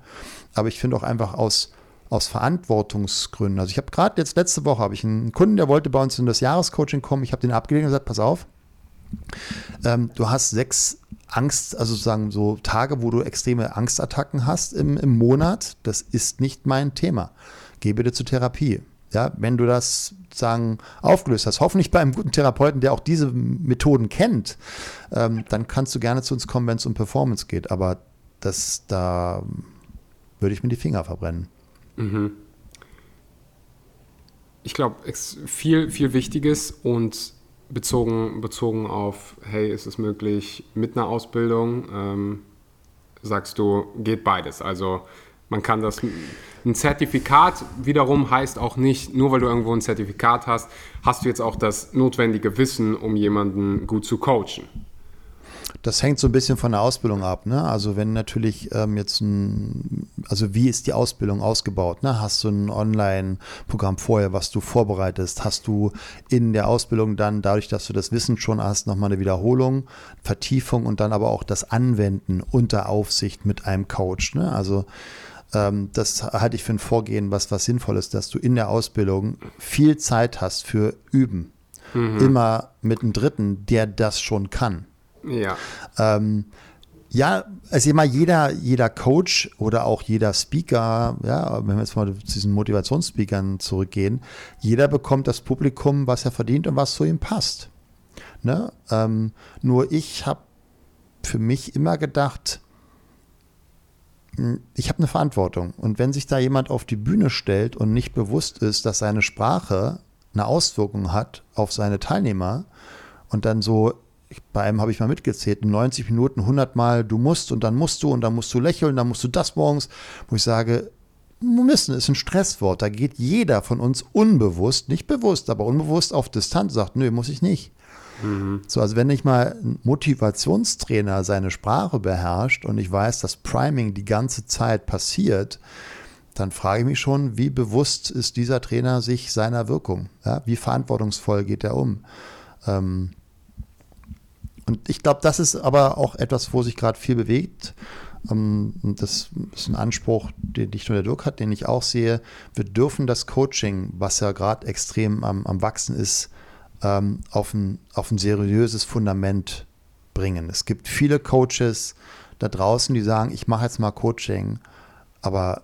Aber ich finde auch einfach aus, aus Verantwortungsgründen. Also ich habe gerade jetzt letzte Woche habe ich einen Kunden, der wollte bei uns in das Jahrescoaching kommen. Ich habe den abgelehnt und gesagt, pass auf, ähm, du hast sechs Angst, also sozusagen so Tage, wo du extreme Angstattacken hast im, im Monat. Das ist nicht mein Thema. Geh bitte zur Therapie. Ja, wenn du das sagen aufgelöst hast, hoffentlich bei einem guten Therapeuten, der auch diese Methoden kennt, ähm, dann kannst du gerne zu uns kommen, wenn es um Performance geht. Aber das, da würde ich mir die Finger verbrennen. Mhm. Ich glaube, viel, viel Wichtiges und bezogen, bezogen auf, hey, ist es möglich mit einer Ausbildung, ähm, sagst du, geht beides. Also man kann das, ein Zertifikat wiederum heißt auch nicht, nur weil du irgendwo ein Zertifikat hast, hast du jetzt auch das notwendige Wissen, um jemanden gut zu coachen. Das hängt so ein bisschen von der Ausbildung ab. Ne? Also wenn natürlich ähm, jetzt ein, also wie ist die Ausbildung ausgebaut? Ne? Hast du ein Online-Programm vorher, was du vorbereitest? Hast du in der Ausbildung dann, dadurch, dass du das Wissen schon hast, nochmal eine Wiederholung, Vertiefung und dann aber auch das Anwenden unter Aufsicht mit einem Coach? Ne? Also ähm, das halte ich für ein Vorgehen, was, was sinnvoll ist, dass du in der Ausbildung viel Zeit hast für Üben. Mhm. Immer mit einem Dritten, der das schon kann. Ja. Ähm, ja, also immer jeder, jeder Coach oder auch jeder Speaker, ja, wenn wir jetzt mal zu diesen Motivationsspeakern zurückgehen, jeder bekommt das Publikum, was er verdient und was zu ihm passt. Ne? Ähm, nur ich habe für mich immer gedacht, hm, ich habe eine Verantwortung. Und wenn sich da jemand auf die Bühne stellt und nicht bewusst ist, dass seine Sprache eine Auswirkung hat auf seine Teilnehmer und dann so bei einem habe ich mal mitgezählt, 90 Minuten 100 Mal, du musst und dann musst du und dann musst du lächeln, dann musst du das morgens, wo ich sage, müssen ist ein Stresswort. Da geht jeder von uns unbewusst, nicht bewusst, aber unbewusst auf Distanz, sagt, nö, muss ich nicht. Mhm. So, also wenn ich mal ein Motivationstrainer seine Sprache beherrscht und ich weiß, dass Priming die ganze Zeit passiert, dann frage ich mich schon, wie bewusst ist dieser Trainer sich seiner Wirkung? Ja? Wie verantwortungsvoll geht er um? Ähm, und ich glaube, das ist aber auch etwas, wo sich gerade viel bewegt. Ähm, das ist ein Anspruch, den nicht nur der Dirk hat, den ich auch sehe. Wir dürfen das Coaching, was ja gerade extrem am, am Wachsen ist, ähm, auf ein, auf ein seriöses Fundament bringen. Es gibt viele Coaches da draußen, die sagen, ich mache jetzt mal Coaching, aber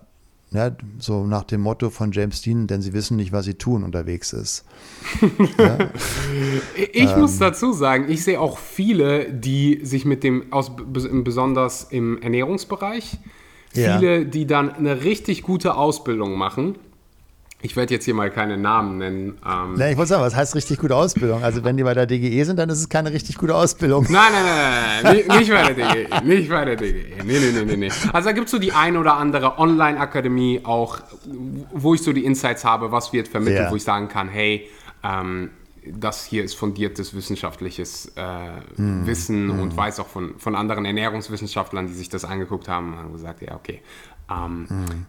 ja, so nach dem Motto von James Dean, denn sie wissen nicht, was sie tun, unterwegs ist. ja. Ich ähm, muss dazu sagen, ich sehe auch viele, die sich mit dem, aus, besonders im Ernährungsbereich, viele, ja. die dann eine richtig gute Ausbildung machen ich werde jetzt hier mal keine Namen nennen. Ähm nee, ich wollte sagen, was heißt richtig gute Ausbildung? Also wenn die bei der DGE sind, dann ist es keine richtig gute Ausbildung. Nein, nein, nein, nein, nicht, nicht bei der DGE, nicht bei der DGE. Nee, nee, nee, nee, nee. Also da gibt es so die ein oder andere Online-Akademie auch, wo ich so die Insights habe, was wird vermittelt, ja. wo ich sagen kann, hey, ähm, das hier ist fundiertes wissenschaftliches äh, mm, Wissen mm. und weiß auch von, von anderen Ernährungswissenschaftlern, die sich das angeguckt haben, haben gesagt, ja, okay, ähm, mm.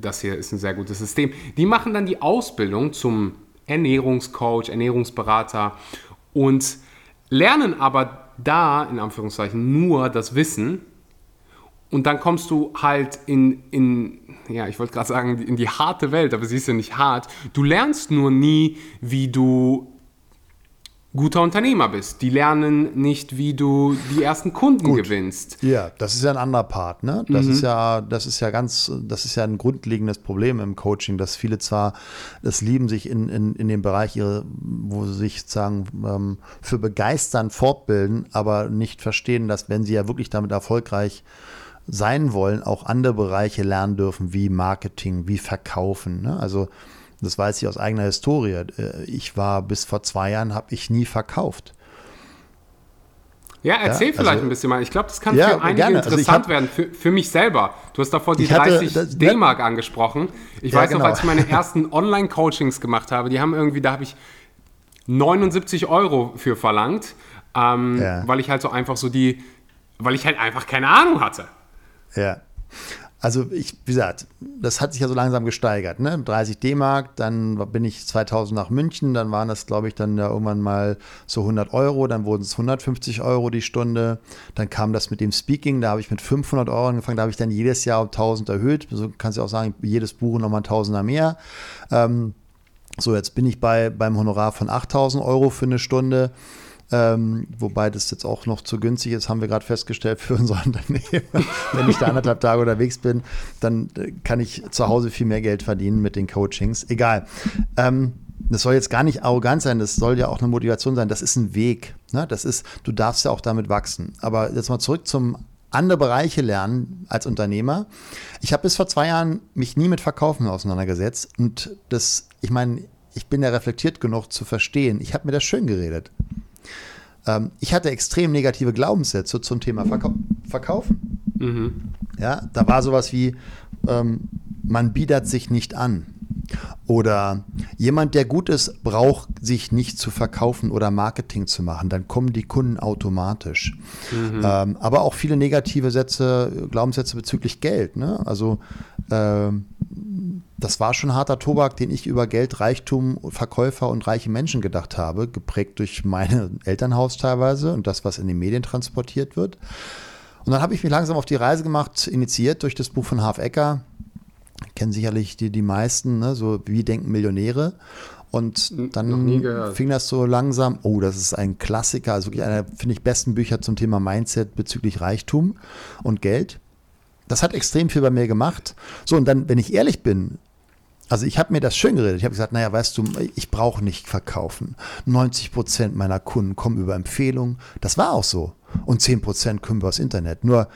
Das hier ist ein sehr gutes System. Die machen dann die Ausbildung zum Ernährungscoach, Ernährungsberater und lernen aber da, in Anführungszeichen, nur das Wissen. Und dann kommst du halt in, in ja, ich wollte gerade sagen, in die harte Welt, aber sie ist ja nicht hart. Du lernst nur nie, wie du guter Unternehmer bist. Die lernen nicht, wie du die ersten Kunden Gut. gewinnst. Ja, das ist ja ein anderer Part, ne? Das mhm. ist ja, das ist ja ganz, das ist ja ein grundlegendes Problem im Coaching, dass viele zwar es lieben, sich in, in, in dem Bereich ihre, wo sie sich sagen, ähm, für begeistern fortbilden, aber nicht verstehen, dass wenn sie ja wirklich damit erfolgreich sein wollen, auch andere Bereiche lernen dürfen, wie Marketing, wie Verkaufen. Ne? Also das weiß ich aus eigener Historie. Äh, ich war bis vor zwei Jahren, habe ich nie verkauft. Ja, erzähl ja, vielleicht also, ein bisschen mal. Ich glaube, das kann ja, für einige gerne. Also interessant also hab, werden, für, für mich selber. Du hast davor die 30 D-Mark angesprochen. Ich ja, weiß noch, genau. als ich meine ersten Online-Coachings gemacht habe, die haben irgendwie, da habe ich 79 Euro für verlangt, ähm, weil ich halt so einfach so die, weil ich halt einfach keine Ahnung hatte. Ja. Also ich, wie gesagt, das hat sich ja so langsam gesteigert. Ne? 30 D-Mark, dann bin ich 2000 nach München, dann waren das, glaube ich, dann ja irgendwann mal so 100 Euro, dann wurden es 150 Euro die Stunde. Dann kam das mit dem Speaking, da habe ich mit 500 Euro angefangen, da habe ich dann jedes Jahr um 1000 erhöht. So kannst du auch sagen, jedes Buch nochmal ein Tausender mehr. Ähm, so, jetzt bin ich bei, beim Honorar von 8000 Euro für eine Stunde. Ähm, wobei das jetzt auch noch zu günstig ist, haben wir gerade festgestellt für unser Unternehmen. Wenn ich da anderthalb Tage unterwegs bin, dann äh, kann ich zu Hause viel mehr Geld verdienen mit den Coachings. Egal. Ähm, das soll jetzt gar nicht arrogant sein, das soll ja auch eine Motivation sein. Das ist ein Weg. Ne? Das ist, du darfst ja auch damit wachsen. Aber jetzt mal zurück zum andere Bereiche lernen als Unternehmer. Ich habe bis vor zwei Jahren mich nie mit Verkaufen auseinandergesetzt und das, ich meine, ich bin ja reflektiert genug zu verstehen. Ich habe mir das schön geredet. Ähm, ich hatte extrem negative Glaubenssätze zum Thema Verkau Verkaufen. Mhm. Ja, da war sowas wie, ähm, man bietet sich nicht an. Oder jemand, der gut ist, braucht sich nicht zu verkaufen oder Marketing zu machen. Dann kommen die Kunden automatisch. Mhm. Ähm, aber auch viele negative Sätze, Glaubenssätze bezüglich Geld. Ne? Also ähm, das war schon harter Tobak, den ich über Geld, Reichtum, Verkäufer und reiche Menschen gedacht habe, geprägt durch mein Elternhaus teilweise und das, was in den Medien transportiert wird. Und dann habe ich mich langsam auf die Reise gemacht, initiiert durch das Buch von Harv Ecker. Kennen sicherlich die, die meisten, ne? so Wie denken Millionäre. Und dann fing das so langsam, oh, das ist ein Klassiker, also wirklich einer, finde ich, besten Bücher zum Thema Mindset bezüglich Reichtum und Geld. Das hat extrem viel bei mir gemacht. So, und dann, wenn ich ehrlich bin, also ich habe mir das schön geredet. Ich habe gesagt, naja, weißt du, ich brauche nicht verkaufen. 90 Prozent meiner Kunden kommen über Empfehlungen. Das war auch so. Und 10 Prozent kommen über das Internet. Nur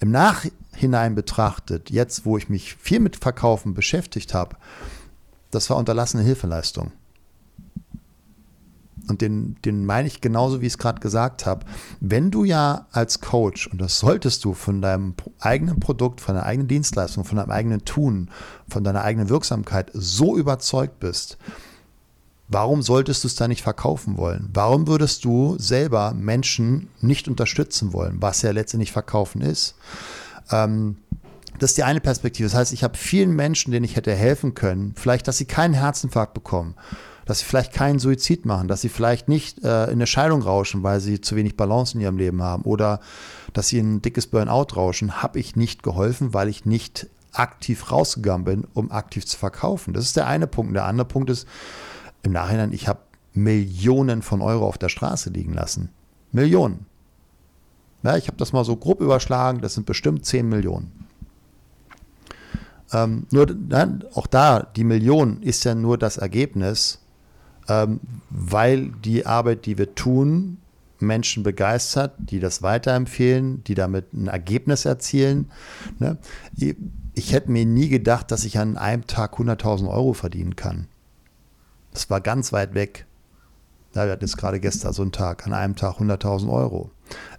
im Nachhinein betrachtet, jetzt wo ich mich viel mit Verkaufen beschäftigt habe, das war unterlassene Hilfeleistung und den, den meine ich genauso, wie ich es gerade gesagt habe, wenn du ja als Coach, und das solltest du von deinem eigenen Produkt, von deiner eigenen Dienstleistung, von deinem eigenen Tun, von deiner eigenen Wirksamkeit so überzeugt bist, warum solltest du es da nicht verkaufen wollen? Warum würdest du selber Menschen nicht unterstützen wollen, was ja letztendlich verkaufen ist? Ähm, das ist die eine Perspektive. Das heißt, ich habe vielen Menschen, denen ich hätte helfen können, vielleicht, dass sie keinen Herzinfarkt bekommen dass sie vielleicht keinen Suizid machen, dass sie vielleicht nicht äh, in eine Scheidung rauschen, weil sie zu wenig Balance in ihrem Leben haben oder dass sie ein dickes Burnout rauschen, habe ich nicht geholfen, weil ich nicht aktiv rausgegangen bin, um aktiv zu verkaufen. Das ist der eine Punkt. Der andere Punkt ist, im Nachhinein, ich habe Millionen von Euro auf der Straße liegen lassen. Millionen. Ja, ich habe das mal so grob überschlagen, das sind bestimmt 10 Millionen. Ähm, nur, nein, auch da, die Million ist ja nur das Ergebnis ähm, weil die Arbeit, die wir tun, Menschen begeistert, die das weiterempfehlen, die damit ein Ergebnis erzielen. Ne? Ich, hätte mir nie gedacht, dass ich an einem Tag 100.000 Euro verdienen kann. Das war ganz weit weg. Ja, wir hatten jetzt gerade gestern so einen Tag, an einem Tag 100.000 Euro.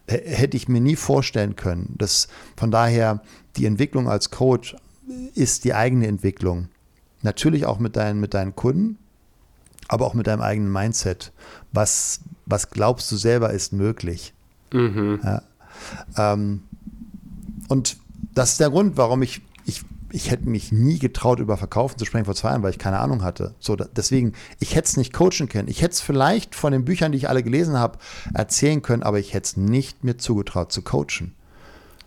Hätte ich mir nie vorstellen können. Das, von daher, die Entwicklung als Coach ist die eigene Entwicklung. Natürlich auch mit deinen, mit deinen Kunden, aber auch mit deinem eigenen Mindset. Was, was glaubst du selber ist möglich? Mhm. Ja. Ähm, und das ist der Grund, warum ich, ich, ich hätte mich nie getraut, über Verkaufen zu sprechen vor zwei Jahren, weil ich keine Ahnung hatte. So, deswegen, ich hätte es nicht coachen können. Ich hätte es vielleicht von den Büchern, die ich alle gelesen habe, erzählen können, aber ich hätte es nicht mir zugetraut zu coachen.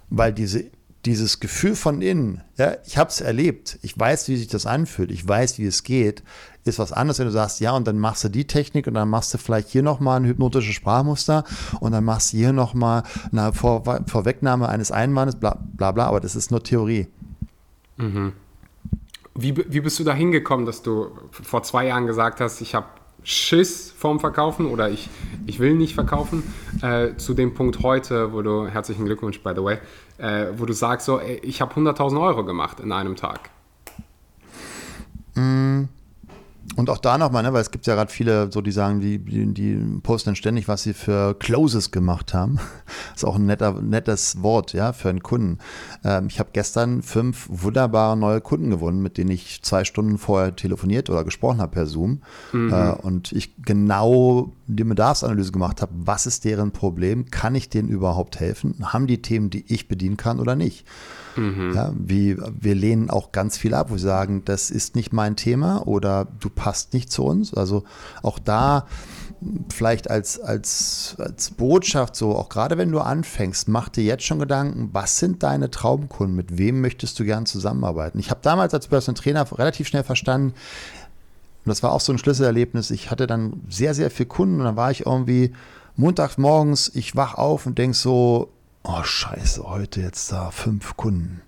Weil diese dieses Gefühl von innen, ja, ich habe es erlebt, ich weiß, wie sich das anfühlt, ich weiß, wie es geht, ist was anderes, wenn du sagst, ja, und dann machst du die Technik und dann machst du vielleicht hier nochmal ein hypnotisches Sprachmuster und dann machst du hier nochmal eine Vor Vorwegnahme eines Einwandes, bla, bla bla, aber das ist nur Theorie. Mhm. Wie, wie bist du da hingekommen, dass du vor zwei Jahren gesagt hast, ich habe Schiss vorm Verkaufen oder ich, ich will nicht verkaufen, äh, zu dem Punkt heute, wo du, herzlichen Glückwunsch, by the way, äh, wo du sagst, so, ich habe 100.000 Euro gemacht in einem Tag? Mm. Und auch da nochmal, ne, weil es gibt ja gerade viele, so die sagen, die, die, die, posten ständig, was sie für Closes gemacht haben. Das ist auch ein netter, nettes Wort, ja, für einen Kunden. Ähm, ich habe gestern fünf wunderbare neue Kunden gewonnen, mit denen ich zwei Stunden vorher telefoniert oder gesprochen habe per Zoom. Mhm. Äh, und ich genau die Bedarfsanalyse gemacht habe, was ist deren Problem? Kann ich denen überhaupt helfen? Haben die Themen, die ich bedienen kann oder nicht? Mhm. Ja, wie, wir lehnen auch ganz viel ab, wo wir sagen, das ist nicht mein Thema oder du passt nicht zu uns. Also auch da vielleicht als, als, als Botschaft so, auch gerade wenn du anfängst, mach dir jetzt schon Gedanken, was sind deine Traumkunden, mit wem möchtest du gern zusammenarbeiten? Ich habe damals als Personal Trainer relativ schnell verstanden, und das war auch so ein Schlüsselerlebnis, ich hatte dann sehr, sehr viele Kunden und dann war ich irgendwie montags morgens, ich wach auf und denke so, oh scheiße, heute jetzt da fünf Kunden.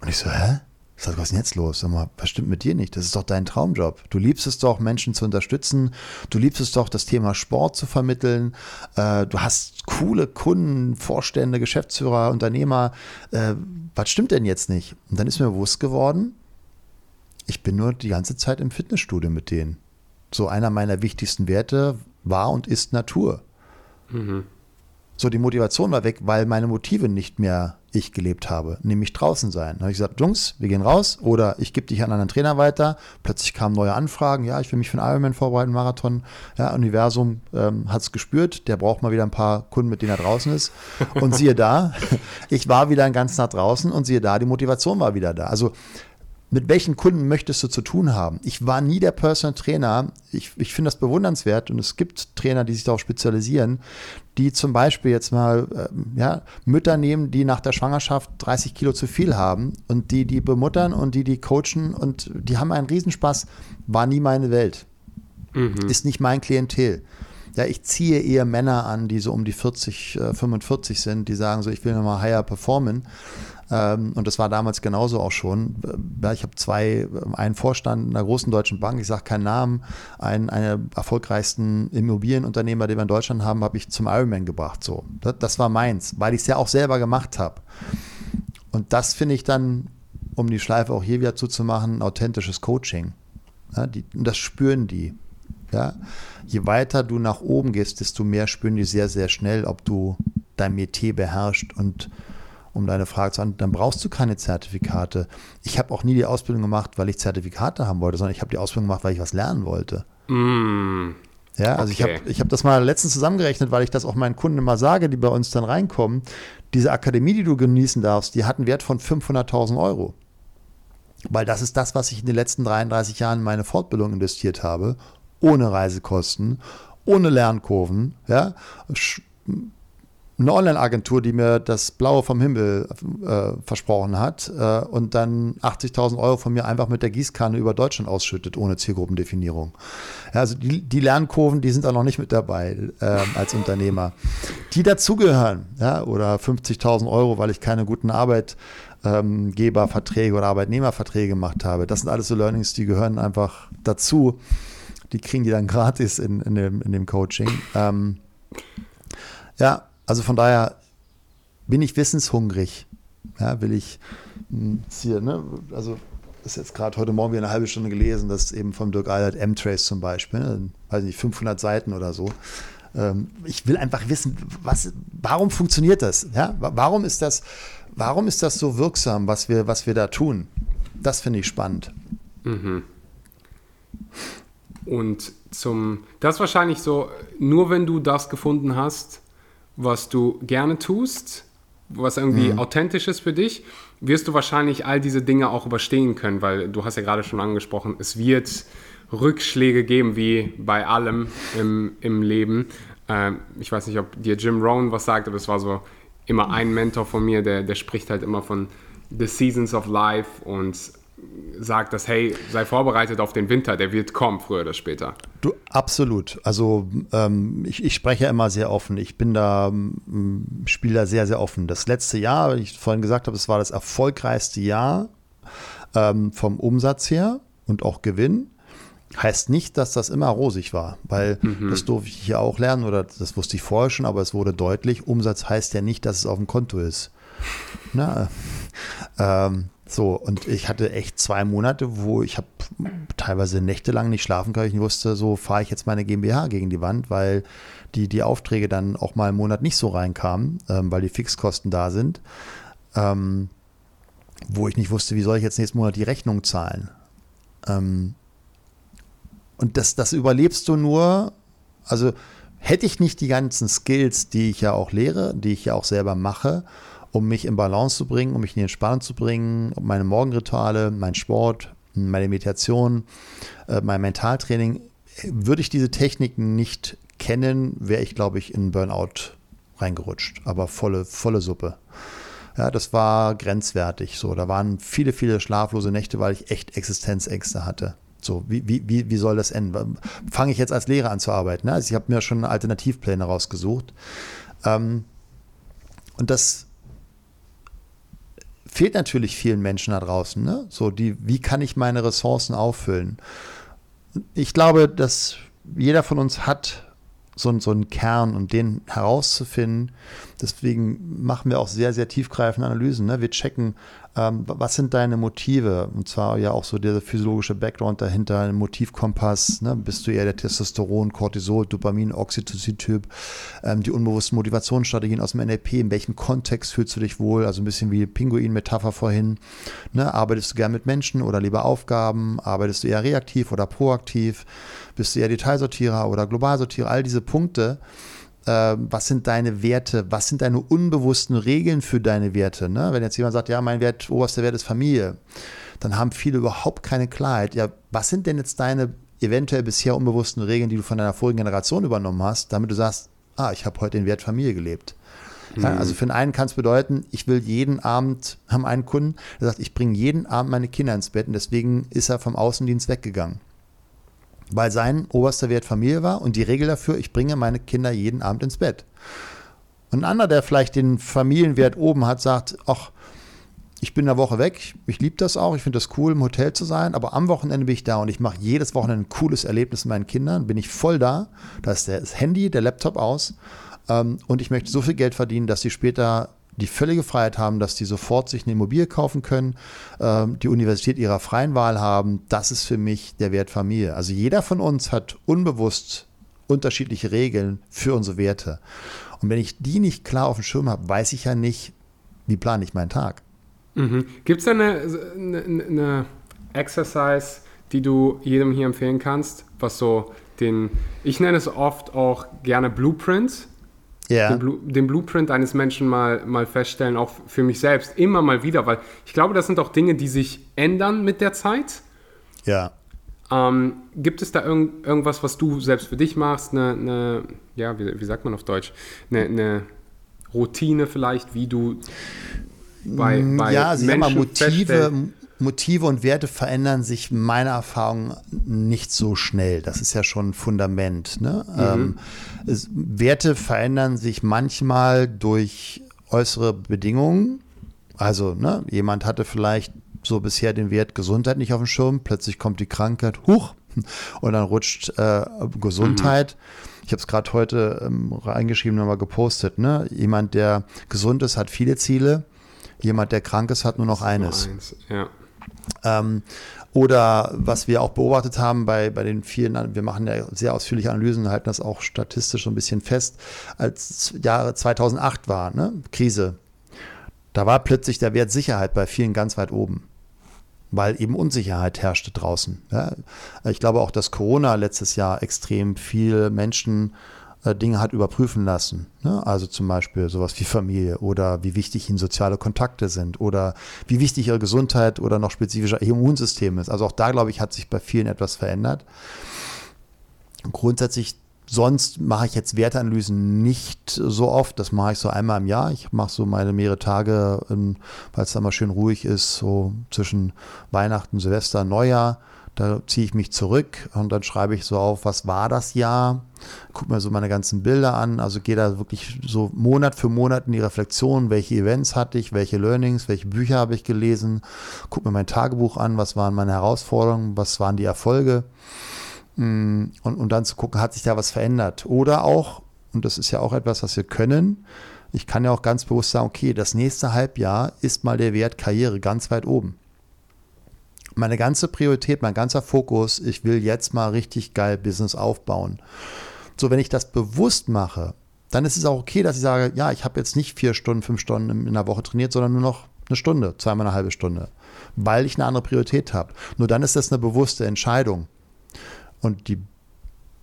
Und ich so, hä? Was ist denn jetzt los? Sag mal, was stimmt mit dir nicht? Das ist doch dein Traumjob. Du liebst es doch, Menschen zu unterstützen. Du liebst es doch, das Thema Sport zu vermitteln. Äh, du hast coole Kunden, Vorstände, Geschäftsführer, Unternehmer. Äh, was stimmt denn jetzt nicht? Und dann ist mir bewusst geworden, ich bin nur die ganze Zeit im Fitnessstudio mit denen. So einer meiner wichtigsten Werte war und ist Natur. Mhm. So, die Motivation war weg, weil meine Motive nicht mehr ich gelebt habe, nämlich draußen sein. Da habe ich gesagt, Jungs, wir gehen raus oder ich gebe dich an einen Trainer weiter. Plötzlich kamen neue Anfragen, ja, ich will mich für einen Ironman vorbereiten, Marathon. Ja, Universum ähm, hat es gespürt, der braucht mal wieder ein paar Kunden, mit denen er draußen ist. Und siehe da, ich war wieder ganz nah draußen und siehe da, die Motivation war wieder da. Also mit welchen Kunden möchtest du zu tun haben? Ich war nie der Personal Trainer. Ich, ich finde das bewundernswert und es gibt Trainer, die sich darauf spezialisieren, die zum Beispiel jetzt mal äh, ja, Mütter nehmen, die nach der Schwangerschaft 30 Kilo zu viel haben und die die bemuttern und die die coachen und die haben einen Riesenspaß. War nie meine Welt. Mhm. Ist nicht mein Klientel. Ja, ich ziehe eher Männer an, die so um die 40, äh, 45 sind, die sagen so, ich will nochmal higher performen. Ähm, und das war damals genauso auch schon. Ich habe zwei, einen Vorstand einer großen deutschen Bank, ich sage keinen Namen, einen, einen erfolgreichsten Immobilienunternehmer, den wir in Deutschland haben, habe ich zum Ironman gebracht. So, das, das war meins, weil ich es ja auch selber gemacht habe. Und das finde ich dann, um die Schleife auch hier wieder zuzumachen, authentisches Coaching. Ja, die, und das spüren die. Ja? Je weiter du nach oben gehst, desto mehr spüren die sehr, sehr schnell, ob du dein Metier beherrscht und um deine Frage zu antworten, dann brauchst du keine Zertifikate. Ich habe auch nie die Ausbildung gemacht, weil ich Zertifikate haben wollte, sondern ich habe die Ausbildung gemacht, weil ich was lernen wollte. Mm. Ja, also okay. ich habe ich hab das mal letztens zusammengerechnet, weil ich das auch meinen Kunden immer sage, die bei uns dann reinkommen. Diese Akademie, die du genießen darfst, die hat einen Wert von 500.000 Euro. Weil das ist das, was ich in den letzten 33 Jahren in meine Fortbildung investiert habe, ohne Reisekosten, ohne Lernkurven, ja, eine Online-Agentur, die mir das Blaue vom Himmel äh, versprochen hat äh, und dann 80.000 Euro von mir einfach mit der Gießkanne über Deutschland ausschüttet, ohne Zielgruppendefinierung. Ja, also die, die, Lernkurven, die sind auch noch nicht mit dabei äh, als Unternehmer. Die dazugehören, ja, oder 50.000 Euro, weil ich keine guten Arbeitgeberverträge oder Arbeitnehmerverträge gemacht habe. Das sind alles so Learnings, die gehören einfach dazu. Die kriegen die dann gratis in, in, dem, in dem Coaching. Ähm, ja, also von daher bin ich wissenshungrig. Ja, will ich hm, hier, ne, also ist jetzt gerade heute Morgen wieder eine halbe Stunde gelesen, das ist eben vom Dirk Eilert M-Trace zum Beispiel, ne, weiß nicht, 500 Seiten oder so. Ähm, ich will einfach wissen, was, warum funktioniert das? Ja? Warum ist das, warum ist das so wirksam, was wir, was wir da tun? Das finde ich spannend. Mhm. Und zum, das wahrscheinlich so, nur wenn du das gefunden hast, was du gerne tust, was irgendwie mhm. authentisch ist für dich, wirst du wahrscheinlich all diese Dinge auch überstehen können, weil du hast ja gerade schon angesprochen, es wird Rückschläge geben, wie bei allem im, im Leben. Ähm, ich weiß nicht, ob dir Jim Rohn was sagt, aber es war so immer ein Mentor von mir, der, der spricht halt immer von The Seasons of Life und sagt, dass hey, sei vorbereitet auf den Winter, der wird kommen, früher oder später. Du, absolut. Also ähm, ich, ich spreche immer sehr offen. Ich bin da, ähm, spiele da sehr, sehr offen. Das letzte Jahr, wie ich vorhin gesagt habe, es war das erfolgreichste Jahr ähm, vom Umsatz her und auch Gewinn. Heißt nicht, dass das immer rosig war, weil mhm. das durfte ich hier auch lernen oder das wusste ich vorher schon, aber es wurde deutlich, Umsatz heißt ja nicht, dass es auf dem Konto ist. Na, ähm, so, und ich hatte echt zwei Monate, wo ich habe teilweise nächtelang nicht schlafen können. Ich wusste, so fahre ich jetzt meine GmbH gegen die Wand, weil die, die Aufträge dann auch mal im Monat nicht so reinkamen, ähm, weil die Fixkosten da sind. Ähm, wo ich nicht wusste, wie soll ich jetzt nächsten Monat die Rechnung zahlen. Ähm, und das, das überlebst du nur, also hätte ich nicht die ganzen Skills, die ich ja auch lehre, die ich ja auch selber mache, um mich in Balance zu bringen, um mich in die Entspannung zu bringen, meine Morgenrituale, mein Sport, meine Meditation, äh, mein Mentaltraining, würde ich diese Techniken nicht kennen, wäre ich, glaube ich, in Burnout reingerutscht. Aber volle, volle Suppe. Ja, das war grenzwertig. So, da waren viele, viele schlaflose Nächte, weil ich echt Existenzängste hatte. So, wie, wie, wie soll das enden? Fange ich jetzt als Lehrer an zu arbeiten? Ne? Also ich habe mir schon Alternativpläne rausgesucht. Ähm, und das fehlt natürlich vielen Menschen da draußen. Ne? So, die, wie kann ich meine Ressourcen auffüllen? Ich glaube, dass jeder von uns hat so, so einen Kern und den herauszufinden. Deswegen machen wir auch sehr, sehr tiefgreifende Analysen. Ne? Wir checken ähm, was sind deine Motive? Und zwar ja auch so der physiologische Background dahinter, ein Motivkompass. Ne? Bist du eher der Testosteron, Cortisol, Dopamin, Oxytocin-Typ? Ähm, die unbewussten Motivationsstrategien aus dem NLP. In welchem Kontext fühlst du dich wohl? Also ein bisschen wie Pinguin-Metapher vorhin. Ne? Arbeitest du gern mit Menschen oder lieber Aufgaben? Arbeitest du eher reaktiv oder proaktiv? Bist du eher Detailsortierer oder Globalsortierer? All diese Punkte was sind deine Werte, was sind deine unbewussten Regeln für deine Werte. Ne? Wenn jetzt jemand sagt, ja, mein Wert, oberster Wert ist Familie, dann haben viele überhaupt keine Klarheit. Ja, was sind denn jetzt deine eventuell bisher unbewussten Regeln, die du von deiner vorigen Generation übernommen hast, damit du sagst, ah, ich habe heute den Wert Familie gelebt. Ja, also für den einen kann es bedeuten, ich will jeden Abend, haben einen Kunden, der sagt, ich bringe jeden Abend meine Kinder ins Bett und deswegen ist er vom Außendienst weggegangen weil sein oberster Wert Familie war und die Regel dafür, ich bringe meine Kinder jeden Abend ins Bett. Und ein anderer, der vielleicht den Familienwert oben hat, sagt, ach, ich bin eine Woche weg, ich liebe das auch, ich finde das cool, im Hotel zu sein, aber am Wochenende bin ich da und ich mache jedes Wochenende ein cooles Erlebnis mit meinen Kindern, bin ich voll da, da ist das Handy, der Laptop aus ähm, und ich möchte so viel Geld verdienen, dass sie später die völlige Freiheit haben, dass die sofort sich eine Immobilie kaufen können, ähm, die Universität ihrer freien Wahl haben, das ist für mich der Wert Familie. Also jeder von uns hat unbewusst unterschiedliche Regeln für unsere Werte. Und wenn ich die nicht klar auf dem Schirm habe, weiß ich ja nicht, wie plane ich meinen Tag. Mhm. Gibt es da eine, eine, eine Exercise, die du jedem hier empfehlen kannst, was so den, ich nenne es oft auch gerne Blueprints, ja. den, Blu den, Blueprint eines Menschen mal, mal feststellen, auch für mich selbst, immer mal wieder, weil ich glaube, das sind auch Dinge, die sich ändern mit der Zeit. Ja. Ähm, gibt es da irgend, irgendwas, was du selbst für dich machst, eine, eine ja, wie, wie, sagt man auf Deutsch, eine, eine Routine vielleicht, wie du bei, mm, bei ja, also Menschen mal, Motive, Motive und Werte verändern sich meiner Erfahrung nicht so schnell. Das ist ja schon ein Fundament. Ne? Mhm. Ähm, es, Werte verändern sich manchmal durch äußere Bedingungen. Also ne, jemand hatte vielleicht so bisher den Wert Gesundheit nicht auf dem Schirm, plötzlich kommt die Krankheit, huch, und dann rutscht äh, Gesundheit. Mhm. Ich habe es gerade heute ähm, reingeschrieben, nochmal gepostet. Ne? Jemand, der gesund ist, hat viele Ziele. Jemand, der krank ist, hat nur noch eines. eins. Ja. Ähm, oder was wir auch beobachtet haben bei, bei den vielen, wir machen ja sehr ausführliche Analysen halten das auch statistisch so ein bisschen fest, als Jahre 2008 war, ne, Krise, da war plötzlich der Wert Sicherheit bei vielen ganz weit oben. weil eben Unsicherheit herrschte draußen. Ja. Ich glaube auch, dass Corona letztes Jahr extrem viele Menschen Dinge hat überprüfen lassen. Ne? Also zum Beispiel sowas wie Familie oder wie wichtig ihnen soziale Kontakte sind oder wie wichtig ihre Gesundheit oder noch spezifischer Immunsystem ist. Also auch da, glaube ich, hat sich bei vielen etwas verändert. Grundsätzlich Sonst mache ich jetzt Wertanalysen nicht so oft. Das mache ich so einmal im Jahr. Ich mache so meine mehrere Tage, weil es da mal schön ruhig ist, so zwischen Weihnachten, Silvester, Neujahr. Da ziehe ich mich zurück und dann schreibe ich so auf, was war das Jahr? Gucke mir so meine ganzen Bilder an. Also gehe da wirklich so Monat für Monat in die Reflexion, welche Events hatte ich, welche Learnings, welche Bücher habe ich gelesen. Gucke mir mein Tagebuch an, was waren meine Herausforderungen, was waren die Erfolge. Mm, und, und dann zu gucken, hat sich da was verändert. Oder auch, und das ist ja auch etwas, was wir können, ich kann ja auch ganz bewusst sagen, okay, das nächste Halbjahr ist mal der Wert Karriere ganz weit oben. Meine ganze Priorität, mein ganzer Fokus, ich will jetzt mal richtig geil Business aufbauen. So, wenn ich das bewusst mache, dann ist es auch okay, dass ich sage, ja, ich habe jetzt nicht vier Stunden, fünf Stunden in der Woche trainiert, sondern nur noch eine Stunde, zweimal eine halbe Stunde, weil ich eine andere Priorität habe. Nur dann ist das eine bewusste Entscheidung. Und die,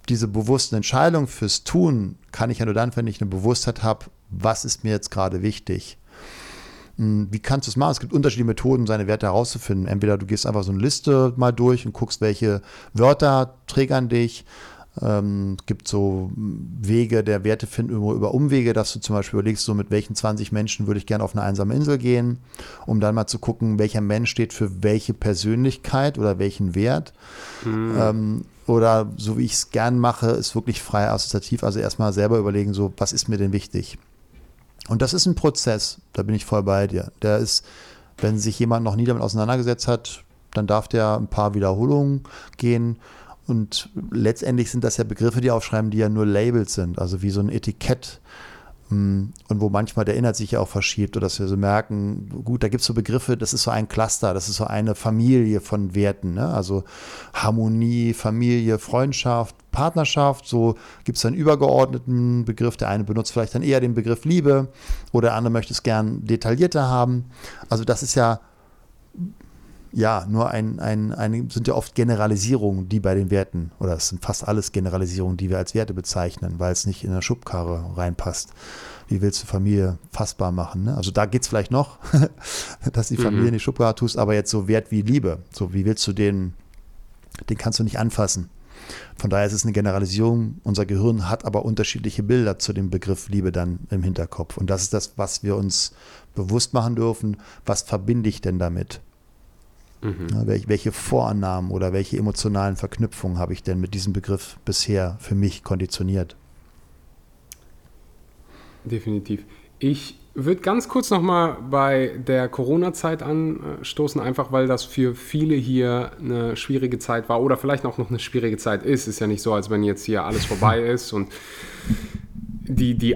diese bewussten Entscheidungen fürs Tun kann ich ja nur dann, wenn ich eine Bewusstheit habe, was ist mir jetzt gerade wichtig. Wie kannst du es machen? Es gibt unterschiedliche Methoden, seine Werte herauszufinden. Entweder du gehst einfach so eine Liste mal durch und guckst, welche Wörter triggern dich. Ähm, es gibt so Wege der Werte finden über Umwege, dass du zum Beispiel überlegst, so mit welchen 20 Menschen würde ich gerne auf eine einsame Insel gehen, um dann mal zu gucken, welcher Mensch steht für welche Persönlichkeit oder welchen Wert. Mhm. Ähm, oder so wie ich es gern mache, ist wirklich frei assoziativ. Also erstmal selber überlegen, so, was ist mir denn wichtig? Und das ist ein Prozess, da bin ich voll bei dir. Der ist, wenn sich jemand noch nie damit auseinandergesetzt hat, dann darf der ein paar Wiederholungen gehen. Und letztendlich sind das ja Begriffe, die aufschreiben, die ja nur Labels sind, also wie so ein Etikett. Mm, und wo manchmal der Inhalt sich ja auch verschiebt oder dass wir so merken, gut, da gibt es so Begriffe, das ist so ein Cluster, das ist so eine Familie von Werten, ne? also Harmonie, Familie, Freundschaft, Partnerschaft, so gibt es einen übergeordneten Begriff, der eine benutzt vielleicht dann eher den Begriff Liebe oder der andere möchte es gern detaillierter haben. Also das ist ja ja, nur ein, ein, ein, sind ja oft Generalisierungen, die bei den Werten, oder es sind fast alles Generalisierungen, die wir als Werte bezeichnen, weil es nicht in eine Schubkarre reinpasst. Wie willst du Familie fassbar machen? Ne? Also da geht es vielleicht noch, dass die Familie mhm. in die Schubkarre tust, aber jetzt so Wert wie Liebe, so wie willst du den, den kannst du nicht anfassen. Von daher ist es eine Generalisierung. Unser Gehirn hat aber unterschiedliche Bilder zu dem Begriff Liebe dann im Hinterkopf. Und das ist das, was wir uns bewusst machen dürfen. Was verbinde ich denn damit? Mhm. welche Vorannahmen oder welche emotionalen Verknüpfungen habe ich denn mit diesem Begriff bisher für mich konditioniert? Definitiv. Ich würde ganz kurz nochmal bei der Corona-Zeit anstoßen, einfach weil das für viele hier eine schwierige Zeit war oder vielleicht auch noch eine schwierige Zeit ist. Ist ja nicht so, als wenn jetzt hier alles vorbei ist und die, die,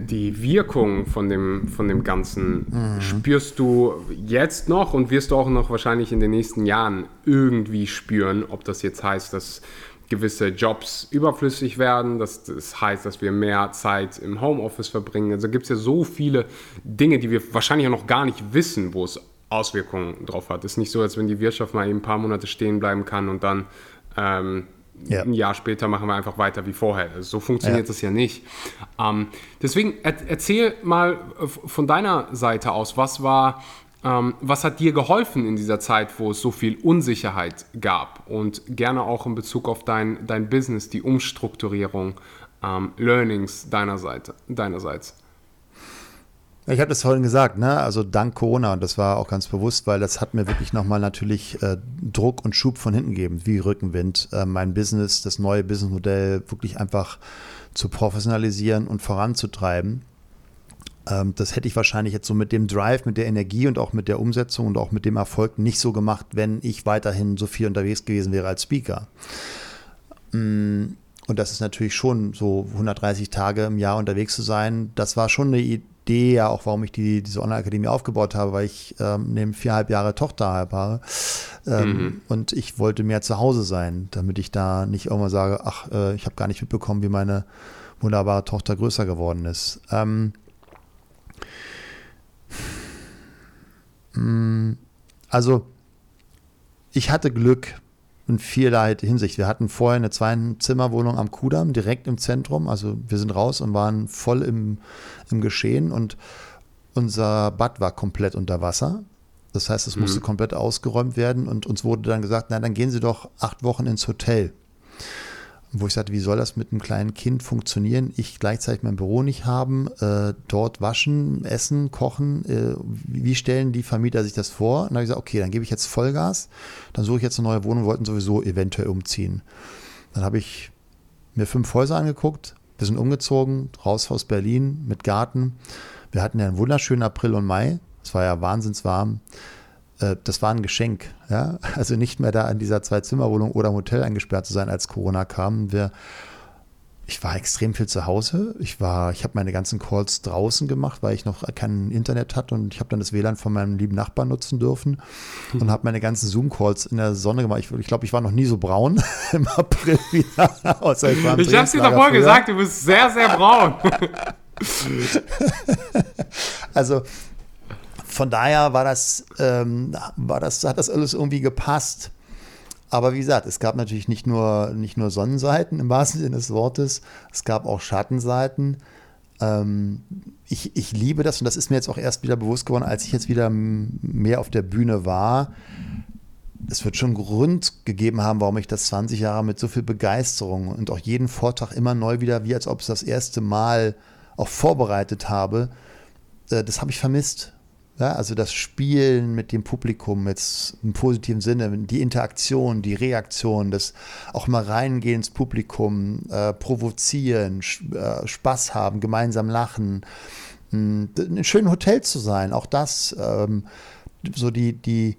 die Wirkung von dem, von dem Ganzen mhm. spürst du jetzt noch und wirst du auch noch wahrscheinlich in den nächsten Jahren irgendwie spüren, ob das jetzt heißt, dass gewisse Jobs überflüssig werden, dass das heißt, dass wir mehr Zeit im Homeoffice verbringen. Also gibt es ja so viele Dinge, die wir wahrscheinlich auch noch gar nicht wissen, wo es Auswirkungen drauf hat. Es ist nicht so, als wenn die Wirtschaft mal eben ein paar Monate stehen bleiben kann und dann ähm, ja. Ein Jahr später machen wir einfach weiter wie vorher. Also so funktioniert ja. das ja nicht. Ähm, deswegen er, erzähl mal von deiner Seite aus, was war, ähm, was hat dir geholfen in dieser Zeit, wo es so viel Unsicherheit gab? Und gerne auch in Bezug auf dein, dein Business, die Umstrukturierung, ähm, Learnings deiner Seite, deinerseits. Ich habe das vorhin gesagt, ne? also dank Corona, und das war auch ganz bewusst, weil das hat mir wirklich nochmal natürlich äh, Druck und Schub von hinten gegeben, wie Rückenwind, äh, mein Business, das neue Businessmodell wirklich einfach zu professionalisieren und voranzutreiben. Ähm, das hätte ich wahrscheinlich jetzt so mit dem Drive, mit der Energie und auch mit der Umsetzung und auch mit dem Erfolg nicht so gemacht, wenn ich weiterhin so viel unterwegs gewesen wäre als Speaker. Mm, und das ist natürlich schon so 130 Tage im Jahr unterwegs zu sein. Das war schon eine Idee ja auch, warum ich die, diese Online-Akademie aufgebaut habe, weil ich ähm, neben viereinhalb Jahre Tochter habe. Ähm, mhm. Und ich wollte mehr zu Hause sein, damit ich da nicht irgendwann sage, ach, äh, ich habe gar nicht mitbekommen, wie meine wunderbare Tochter größer geworden ist. Ähm, mm, also ich hatte Glück in vielerlei Hinsicht. Wir hatten vorher eine Zwei-Zimmer-Wohnung am Kudamm, direkt im Zentrum. Also wir sind raus und waren voll im, im Geschehen und unser Bad war komplett unter Wasser. Das heißt, es mhm. musste komplett ausgeräumt werden und uns wurde dann gesagt, na, dann gehen Sie doch acht Wochen ins Hotel. Wo ich sagte, wie soll das mit einem kleinen Kind funktionieren? Ich gleichzeitig mein Büro nicht haben, äh, dort waschen, essen, kochen. Äh, wie stellen die Vermieter sich das vor? Und dann habe ich gesagt, okay, dann gebe ich jetzt Vollgas, dann suche ich jetzt eine neue Wohnung, wollten sowieso eventuell umziehen. Dann habe ich mir fünf Häuser angeguckt, wir sind umgezogen, raus aus Berlin mit Garten. Wir hatten ja einen wunderschönen April und Mai. Es war ja wahnsinnswarm. Äh, das war ein Geschenk. Ja? Also nicht mehr da in dieser Zwei-Zimmer-Wohnung oder im Hotel eingesperrt zu sein, als Corona kam. Wir, ich war extrem viel zu Hause. Ich war, ich habe meine ganzen Calls draußen gemacht, weil ich noch kein Internet hatte und ich habe dann das WLAN von meinem lieben Nachbarn nutzen dürfen und mhm. habe meine ganzen Zoom-Calls in der Sonne gemacht. Ich, ich glaube, ich war noch nie so braun im April wieder. Außer ich ich habe dir davor gesagt, du bist sehr, sehr braun. also von daher war das, ähm, war das, hat das alles irgendwie gepasst. Aber wie gesagt, es gab natürlich nicht nur, nicht nur Sonnenseiten im wahrsten Sinne des Wortes, es gab auch Schattenseiten. Ähm, ich, ich liebe das und das ist mir jetzt auch erst wieder bewusst geworden, als ich jetzt wieder mehr auf der Bühne war. Es wird schon Grund gegeben haben, warum ich das 20 Jahre mit so viel Begeisterung und auch jeden Vortrag immer neu wieder, wie als ob es das erste Mal auch vorbereitet habe. Äh, das habe ich vermisst. Ja, also das Spielen mit dem Publikum jetzt im positiven Sinne, die Interaktion, die Reaktion, das auch mal reingehen ins Publikum, äh, provozieren, äh, Spaß haben, gemeinsam lachen, mh, in einem schönen Hotel zu sein, auch das, ähm, so die, die,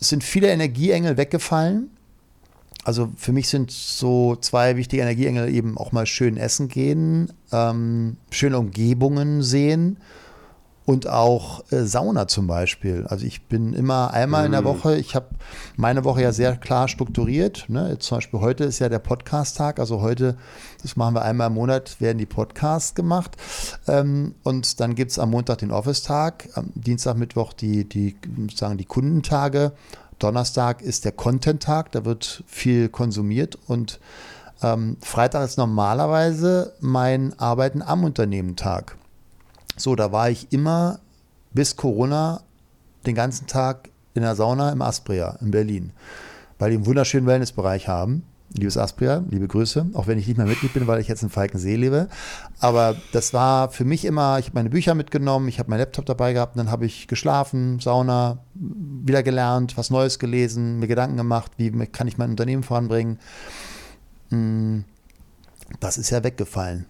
es sind viele Energieengel weggefallen. Also für mich sind so zwei wichtige Energieengel eben auch mal schön essen gehen, ähm, schöne Umgebungen sehen und auch äh, Sauna zum Beispiel. Also ich bin immer einmal in der mhm. Woche, ich habe meine Woche ja sehr klar strukturiert. Ne? Zum Beispiel heute ist ja der Podcast-Tag, also heute, das machen wir einmal im Monat, werden die Podcasts gemacht. Ähm, und dann gibt es am Montag den Office-Tag, am Dienstag, Mittwoch die, die, sagen die Kundentage. Donnerstag ist der Content-Tag, da wird viel konsumiert und ähm, Freitag ist normalerweise mein Arbeiten am Unternehmen-Tag. So, da war ich immer bis Corona den ganzen Tag in der Sauna im Aspria in Berlin, weil die einen wunderschönen Wellnessbereich haben. Liebes Aspria, liebe Grüße, auch wenn ich nicht mehr Mitglied bin, weil ich jetzt in Falkensee lebe. Aber das war für mich immer, ich habe meine Bücher mitgenommen, ich habe meinen Laptop dabei gehabt, und dann habe ich geschlafen, Sauna, wieder gelernt, was Neues gelesen, mir Gedanken gemacht, wie kann ich mein Unternehmen voranbringen. Hm, das ist ja weggefallen.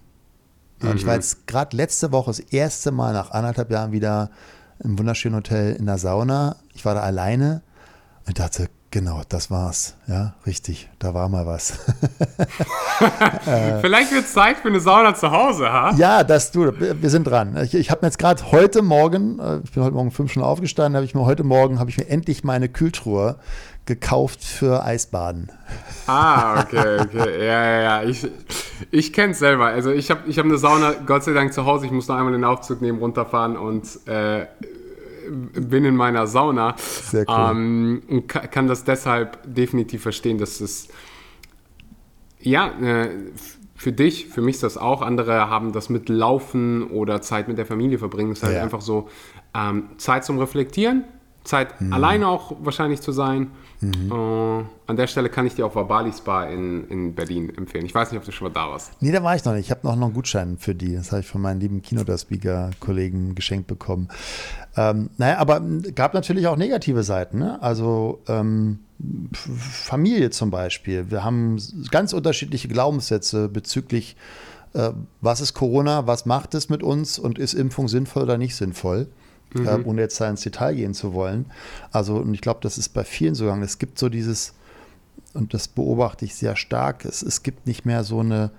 Mhm. ich war mhm. jetzt gerade letzte Woche das erste Mal nach anderthalb Jahren wieder im wunderschönen Hotel in der Sauna. Ich war da alleine und dachte, genau, das war's. Ja, richtig, da war mal was. Vielleicht wird es Zeit für eine Sauna zu Hause, ha? Ja, das du, wir sind dran. Ich, ich habe mir jetzt gerade heute Morgen, äh, ich bin heute Morgen fünf schon aufgestanden, habe ich mir heute Morgen, habe ich mir endlich meine Kühltruhe gekauft für Eisbaden. Ah, okay, okay. Ja, ja, ja. Ich, ich kenne es selber. Also ich habe ich hab eine Sauna, Gott sei Dank, zu Hause. Ich muss noch einmal den Aufzug nehmen, runterfahren und äh, bin in meiner Sauna. Sehr cool. Ähm, und kann das deshalb definitiv verstehen, dass es ja, äh, für dich, für mich ist das auch. Andere haben das mit Laufen oder Zeit mit der Familie verbringen. Es ist halt ja. einfach so ähm, Zeit zum Reflektieren, Zeit mhm. alleine auch wahrscheinlich zu sein Mhm. Uh, an der Stelle kann ich dir auch Vabali Spa in, in Berlin empfehlen. Ich weiß nicht, ob du schon mal da warst. Nee, da war ich noch nicht. Ich habe noch, noch einen Gutschein für die. Das habe ich von meinen lieben Kinoda-Speaker-Kollegen geschenkt bekommen. Ähm, naja, aber gab natürlich auch negative Seiten. Ne? Also ähm, Familie zum Beispiel. Wir haben ganz unterschiedliche Glaubenssätze bezüglich, äh, was ist Corona, was macht es mit uns und ist Impfung sinnvoll oder nicht sinnvoll mhm. äh, ohne jetzt da ins Detail gehen zu wollen. Also, und ich glaube, das ist bei vielen so gegangen. Es gibt so dieses, und das beobachte ich sehr stark, es, es gibt nicht mehr so eine,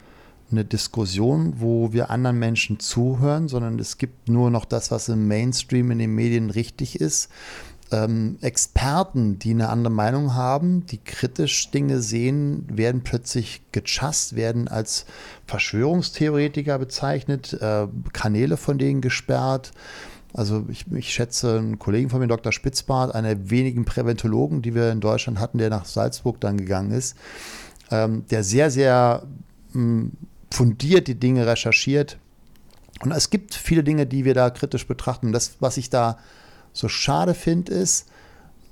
eine Diskussion, wo wir anderen Menschen zuhören, sondern es gibt nur noch das, was im Mainstream in den Medien richtig ist. Ähm, Experten, die eine andere Meinung haben, die kritisch Dinge sehen, werden plötzlich gechast, werden als Verschwörungstheoretiker bezeichnet, äh, Kanäle von denen gesperrt. Also ich, ich schätze einen Kollegen von mir, Dr. Spitzbart, einer der wenigen Präventologen, die wir in Deutschland hatten, der nach Salzburg dann gegangen ist, ähm, der sehr, sehr mh, hm, fundiert die Dinge recherchiert. Und es gibt viele Dinge, die wir da kritisch betrachten. Das, was ich da so schade finde, ist,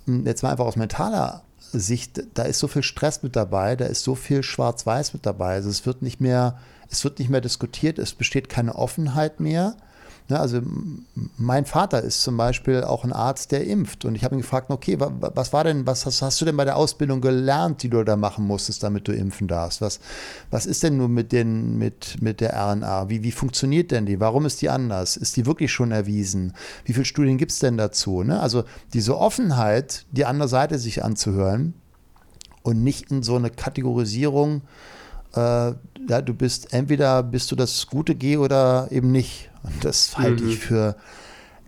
hm, jetzt mal einfach aus mentaler Sicht, da ist so viel Stress mit dabei, da ist so viel Schwarz-Weiß mit dabei. Also es wird nicht mehr, es wird nicht mehr diskutiert, es besteht keine Offenheit mehr. Ne, also mein Vater ist zum Beispiel auch ein Arzt, der impft. Und ich habe ihn gefragt, okay, was war denn, was hast, hast, du denn bei der Ausbildung gelernt, die du da machen musstest, damit du impfen darfst? Was, was ist denn nur mit, den, mit, mit der RNA? Wie, wie funktioniert denn die? Warum ist die anders? Ist die wirklich schon erwiesen? Wie viele Studien gibt es denn dazu? Ne? Also diese Offenheit, die andere Seite sich anzuhören und nicht in so eine Kategorisierung, äh, ja, du bist entweder bist du das gute G oder eben nicht. Und das halte mhm. ich für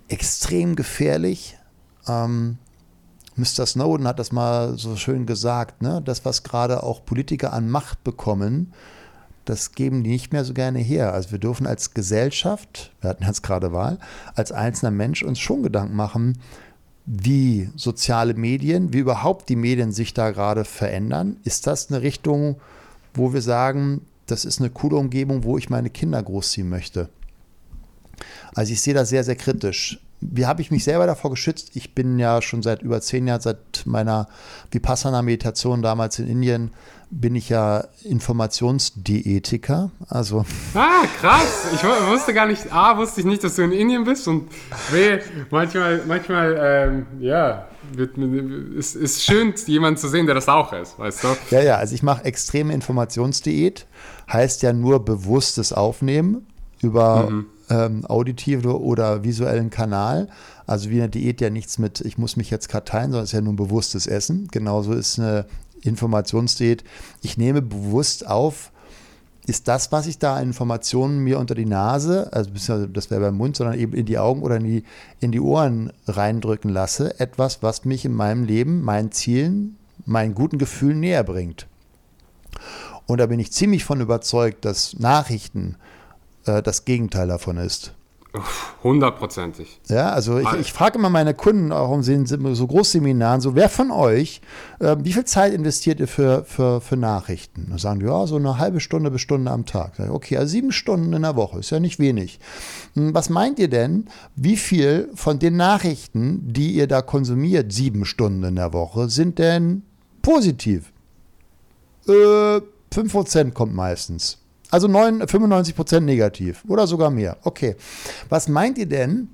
extrem gefährlich. Ähm, Mr. Snowden hat das mal so schön gesagt, ne? das, was gerade auch Politiker an Macht bekommen, das geben die nicht mehr so gerne her. Also wir dürfen als Gesellschaft, wir hatten jetzt gerade Wahl, als einzelner Mensch uns schon Gedanken machen, wie soziale Medien, wie überhaupt die Medien sich da gerade verändern. Ist das eine Richtung, wo wir sagen, das ist eine coole Umgebung, wo ich meine Kinder großziehen möchte? Also ich sehe das sehr, sehr kritisch. Wie habe ich mich selber davor geschützt? Ich bin ja schon seit über zehn Jahren, seit meiner Vipassana-Meditation damals in Indien, bin ich ja Informationsdiätiker. Also ah, krass. Ich wusste gar nicht, A, wusste ich nicht, dass du in Indien bist und B, manchmal, manchmal, ähm, ja, wird, ist, ist schön, jemanden zu sehen, der das auch ist, weißt du? Ja, ja, also ich mache extreme Informationsdiät, heißt ja nur bewusstes Aufnehmen über mhm ähm, auditive oder visuellen Kanal. Also wie eine Diät ja nichts mit, ich muss mich jetzt gerade teilen, sondern es ist ja nur ein bewusstes Essen. Genauso ist eine Informationsdiät. Ich nehme bewusst auf, ist das, was ich da an Informationen mir unter die Nase, also das wäre beim Mund, sondern eben in die Augen oder in die, in die Ohren reindrücken lasse, etwas, was mich in meinem Leben, meinen Zielen, meinen guten Gefühlen näher bringt. Und da bin ich ziemlich von überzeugt, dass Nachrichten, äh, das Gegenteil davon ist. Hundertprozentig. Ja, also ich, ich frage immer meine Kunden, auch um so Großseminaren, so wer von euch, äh, wie viel Zeit investiert ihr für, für, für Nachrichten? Dann sagen die, ja, so eine halbe Stunde bis Stunde am Tag. Ich, okay, also sieben Stunden in der Woche, ist ja nicht wenig. Hm, was meint ihr denn, wie viel von den Nachrichten, die ihr da konsumiert, sieben Stunden in der Woche, sind denn positiv? Äh, 5% kommt meistens. Also 9, 95% negativ oder sogar mehr. Okay. Was meint ihr denn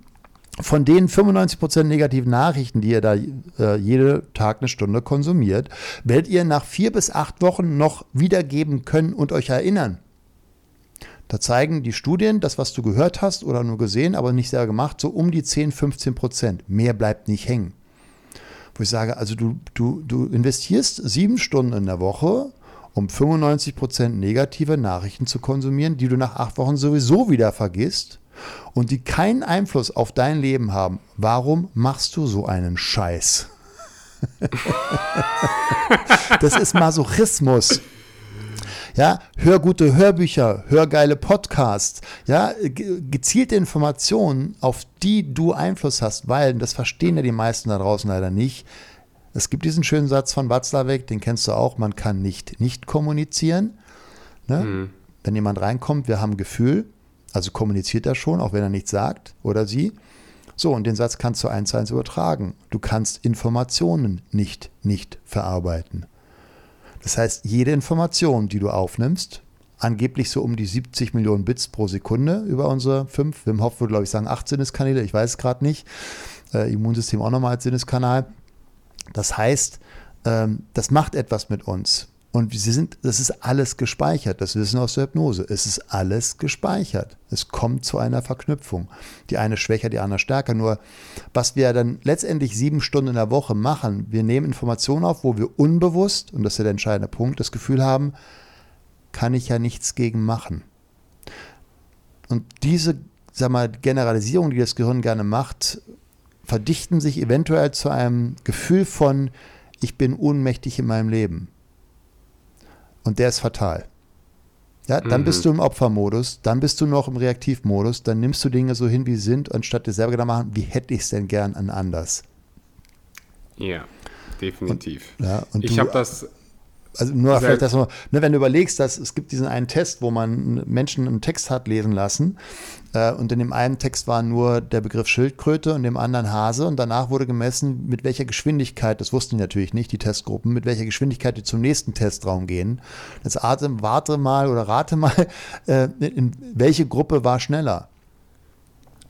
von den 95% negativen Nachrichten, die ihr da äh, jede Tag eine Stunde konsumiert, werdet ihr nach vier bis acht Wochen noch wiedergeben können und euch erinnern? Da zeigen die Studien, das, was du gehört hast oder nur gesehen, aber nicht sehr gemacht, so um die 10, 15 Prozent. Mehr bleibt nicht hängen. Wo ich sage, also du, du, du investierst sieben Stunden in der Woche um 95% negative Nachrichten zu konsumieren, die du nach acht Wochen sowieso wieder vergisst und die keinen Einfluss auf dein Leben haben. Warum machst du so einen Scheiß? das ist Masochismus. Ja, hör gute Hörbücher, hör geile Podcasts, ja, gezielte Informationen, auf die du Einfluss hast, weil, das verstehen ja die meisten da draußen leider nicht, es gibt diesen schönen Satz von Watzlawick, den kennst du auch, man kann nicht nicht kommunizieren. Ne? Mhm. Wenn jemand reinkommt, wir haben Gefühl, also kommuniziert er schon, auch wenn er nichts sagt oder sie. So, und den Satz kannst du eins zu eins übertragen. Du kannst Informationen nicht nicht verarbeiten. Das heißt, jede Information, die du aufnimmst, angeblich so um die 70 Millionen Bits pro Sekunde über unsere fünf, Wim Hof würde glaube ich sagen acht Sinneskanäle, ich weiß es gerade nicht, äh, Immunsystem auch nochmal als Sinneskanal, das heißt, ähm, das macht etwas mit uns. Und sie sind, das ist alles gespeichert. Das Wissen aus der Hypnose. Es ist alles gespeichert. Es kommt zu einer Verknüpfung. Die eine schwächer, die andere stärker. Nur, was wir dann letztendlich sieben Stunden in der Woche machen, wir nehmen Informationen auf, wo wir unbewusst, und das ist ja der entscheidende Punkt, das Gefühl haben, kann ich ja nichts gegen machen. Und diese, sag mal, Generalisierung, die das Gehirn gerne macht, verdichten sich eventuell zu einem Gefühl von, ich bin ohnmächtig in meinem Leben. Und der ist fatal. Ja, dann mhm. bist du im Opfermodus, dann bist du noch im Reaktivmodus, dann nimmst du Dinge so hin, wie sie sind, anstatt dir selber Gedanken machen, wie hätte ich es denn gern an anders. Ja, definitiv. Und, ja, und ich habe das also nur vielleicht das nur, ne, wenn du überlegst, dass es gibt diesen einen Test, wo man Menschen einen Text hat lesen lassen äh, und in dem einen Text war nur der Begriff Schildkröte und dem anderen Hase und danach wurde gemessen, mit welcher Geschwindigkeit, das wussten die natürlich nicht, die Testgruppen, mit welcher Geschwindigkeit die zum nächsten Testraum gehen. Jetzt atem, warte mal oder rate mal, äh, in welche Gruppe war schneller?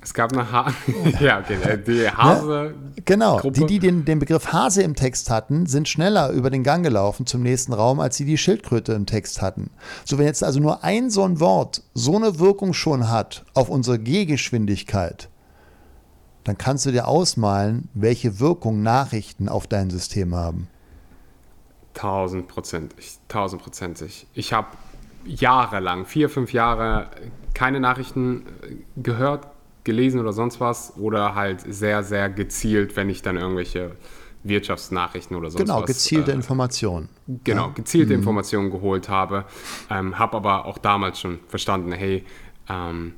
Es gab eine ha ja, okay, äh, die Hase. Ne? Genau, die, die den, den Begriff Hase im Text hatten, sind schneller über den Gang gelaufen zum nächsten Raum, als die die Schildkröte im Text hatten. So, wenn jetzt also nur ein so ein Wort so eine Wirkung schon hat auf unsere Gehgeschwindigkeit, dann kannst du dir ausmalen, welche Wirkung Nachrichten auf dein System haben. Tausendprozentig, tausendprozentig. Ich habe jahrelang, vier, fünf Jahre, keine Nachrichten äh, gehört, gelesen oder sonst was oder halt sehr, sehr gezielt, wenn ich dann irgendwelche Wirtschaftsnachrichten oder sonst genau, was. Genau, gezielte äh, Informationen. Genau, gezielte mhm. Informationen geholt habe. Ähm, habe aber auch damals schon verstanden, hey, ähm,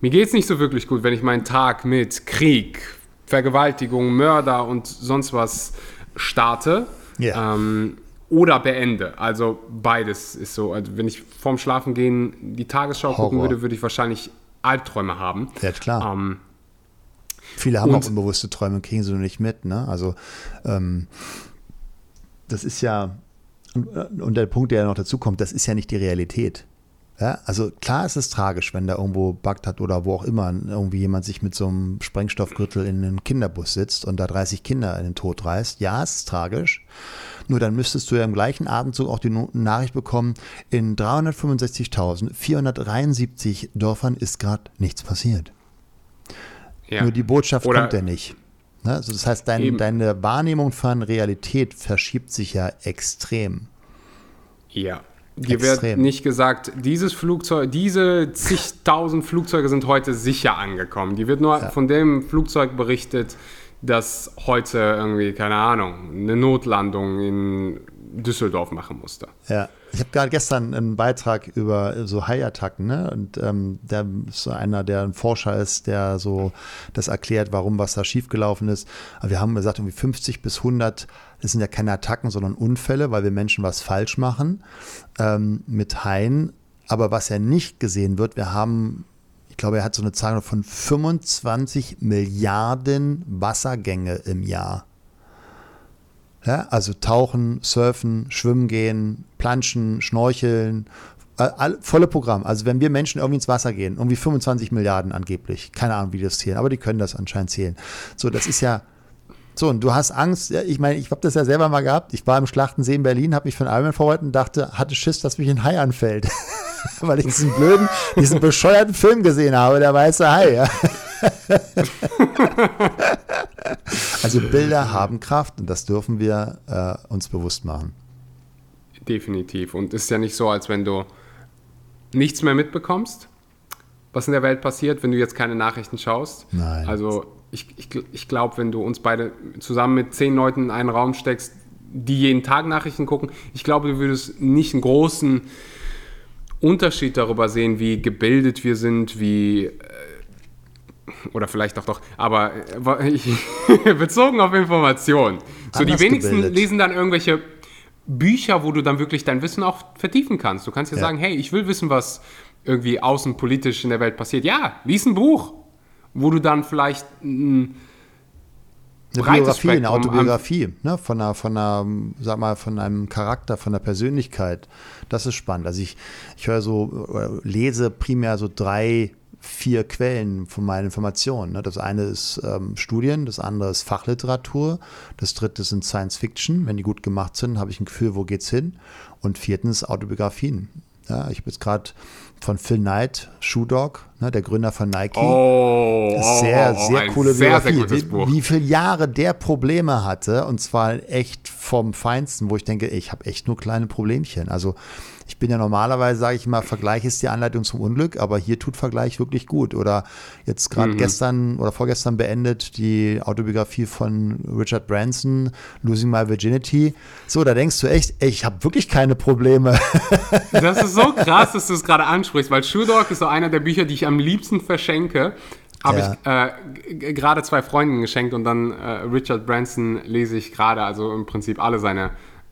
mir geht es nicht so wirklich gut, wenn ich meinen Tag mit Krieg, Vergewaltigung, Mörder und sonst was starte. Yeah. Ähm, oder beende. Also beides ist so. Also wenn ich vorm Schlafengehen die Tagesschau Horror. gucken würde, würde ich wahrscheinlich Albträume haben. Ja, klar. Ähm, Viele haben auch unbewusste Träume und kriegen sie nur nicht mit. Ne? Also ähm, das ist ja, und, und, der Punkt, der ja noch dazu kommt, das ist ja nicht die Realität. Ja, also klar ist es tragisch, wenn da irgendwo Bagdad oder wo auch immer irgendwie jemand sich mit so einem Sprengstoffgürtel in einen Kinderbus sitzt und da 30 Kinder in den Tod reißt. Ja, es ist tragisch. Nur dann müsstest du ja im gleichen Atemzug auch die Nachricht bekommen, in 365.473 Dörfern ist gerade nichts passiert. Ja. Nur die Botschaft Oder kommt ja nicht. Ne? Also das heißt, dein, deine Wahrnehmung von Realität verschiebt sich ja extrem. Ja. Extrem. wird nicht gesagt, dieses Flugzeug, diese zigtausend Flugzeuge sind heute sicher angekommen. Die wird nur ja. von dem Flugzeug berichtet, das heute irgendwie, keine Ahnung, eine Notlandung in Düsseldorf machen musste. Ja, ich habe gerade gestern einen Beitrag über so Haiattacken, ne? Und ähm, der ist so einer, der ein Forscher ist, der so das erklärt, warum was da schiefgelaufen ist. Aber wir haben gesagt, irgendwie 50 bis 100, das sind ja keine Attacken, sondern Unfälle, weil wir Menschen was falsch machen ähm, mit Haien. Aber was ja nicht gesehen wird, wir haben glaube, er hat so eine Zahl von 25 Milliarden Wassergänge im Jahr. Ja, also tauchen, surfen, schwimmen gehen, planschen, schnorcheln, all, volle Programm. Also wenn wir Menschen irgendwie ins Wasser gehen, irgendwie 25 Milliarden angeblich, keine Ahnung, wie die das zählen, aber die können das anscheinend zählen. So, das ist ja, so, und du hast Angst, ich meine, ich habe das ja selber mal gehabt. Ich war im Schlachtensee in Berlin, habe mich von Ironman verwaltet und dachte, hatte Schiss, dass mich ein Hai anfällt. Weil ich diesen blöden, diesen bescheuerten Film gesehen habe, der weiße Hai. Ja. also Bilder haben Kraft und das dürfen wir äh, uns bewusst machen. Definitiv. Und es ist ja nicht so, als wenn du nichts mehr mitbekommst, was in der Welt passiert, wenn du jetzt keine Nachrichten schaust. Nein. Also ich, ich, ich glaube, wenn du uns beide zusammen mit zehn Leuten in einen Raum steckst, die jeden Tag Nachrichten gucken, ich glaube, du würdest nicht einen großen Unterschied darüber sehen, wie gebildet wir sind, wie äh, oder vielleicht auch doch, aber äh, bezogen auf Informationen. So die wenigsten gebildet. lesen dann irgendwelche Bücher, wo du dann wirklich dein Wissen auch vertiefen kannst. Du kannst ja, ja. sagen, hey, ich will wissen, was irgendwie außenpolitisch in der Welt passiert. Ja, lies ein Buch wo du dann vielleicht ein eine Biografie, eine Autobiografie, ne, von einer, von einer, sag mal, von einem Charakter, von der Persönlichkeit. Das ist spannend. Also ich, ich höre so, lese primär so drei, vier Quellen von meinen Informationen. Ne. Das eine ist ähm, Studien, das andere ist Fachliteratur, das dritte sind Science Fiction. Wenn die gut gemacht sind, habe ich ein Gefühl, wo geht's hin. Und viertens Autobiografien. Ja, ich habe jetzt gerade von Phil Knight, Shoe Dog, ne, der Gründer von Nike. Oh, sehr, oh, sehr ein coole sehr, sehr Biografie. gutes wie, wie viele Jahre der Probleme hatte und zwar echt vom Feinsten, wo ich denke, ich habe echt nur kleine Problemchen. Also ich bin ja normalerweise, sage ich mal, Vergleich ist die Anleitung zum Unglück, aber hier tut Vergleich wirklich gut. Oder jetzt Mhm. gerade gestern oder vorgestern beendet die Autobiografie von Richard Branson, Losing My Virginity. So, da denkst du echt, ey, ich habe wirklich keine Probleme. Das ist so krass, dass du es gerade ansprichst, weil Shoe Dog ist so einer der Bücher, die ich am liebsten verschenke. Habe Ja. ich äh, gerade zwei Freunden geschenkt und dann äh, Richard Branson lese ich gerade, also im Prinzip alle seine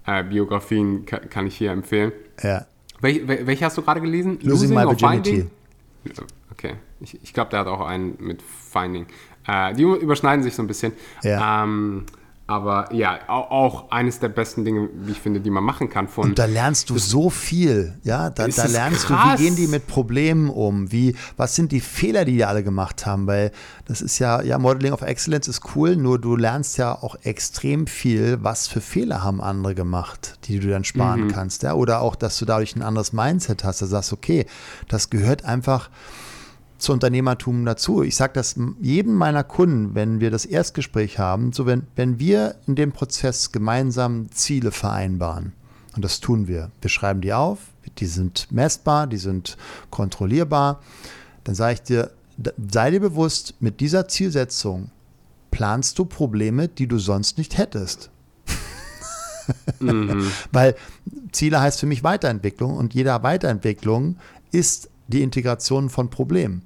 äh, Biografien ka kann ich hier empfehlen. ja. Wel wel welche hast du gerade gelesen? Losing My or Virginity. Okay, ich, ich glaube, der hat auch einen mit Finding. Äh, die überschneiden sich so ein bisschen. Ja. Ähm, aber ja, auch, eines der besten Dinge, wie ich finde, die man machen kann von Und da lernst du so viel, ja, da, da lernst krass? du, wie gehen die mit Problemen um, wie, was sind die Fehler, die die alle gemacht haben, weil das ist ja, ja, Modeling of Excellence ist cool, nur du lernst ja auch extrem viel, was für Fehler haben andere gemacht, die du dann sparen Mhm. kannst, ja, oder auch, dass du dadurch ein anderes Mindset hast, da sagst, okay, das gehört einfach zu Unternehmertum dazu. Ich sage das jedem meiner Kunden, wenn wir das Erstgespräch haben, so wenn, wenn wir in dem Prozess gemeinsam Ziele vereinbaren, und das tun wir, wir schreiben die auf, die sind messbar, die sind kontrollierbar, dann sage ich dir, sei dir bewusst, mit dieser Zielsetzung planst du Probleme, die du sonst nicht hättest. Weil Ziele heißt für mich Weiterentwicklung und jeder Weiterentwicklung ist die Integration von Problemen.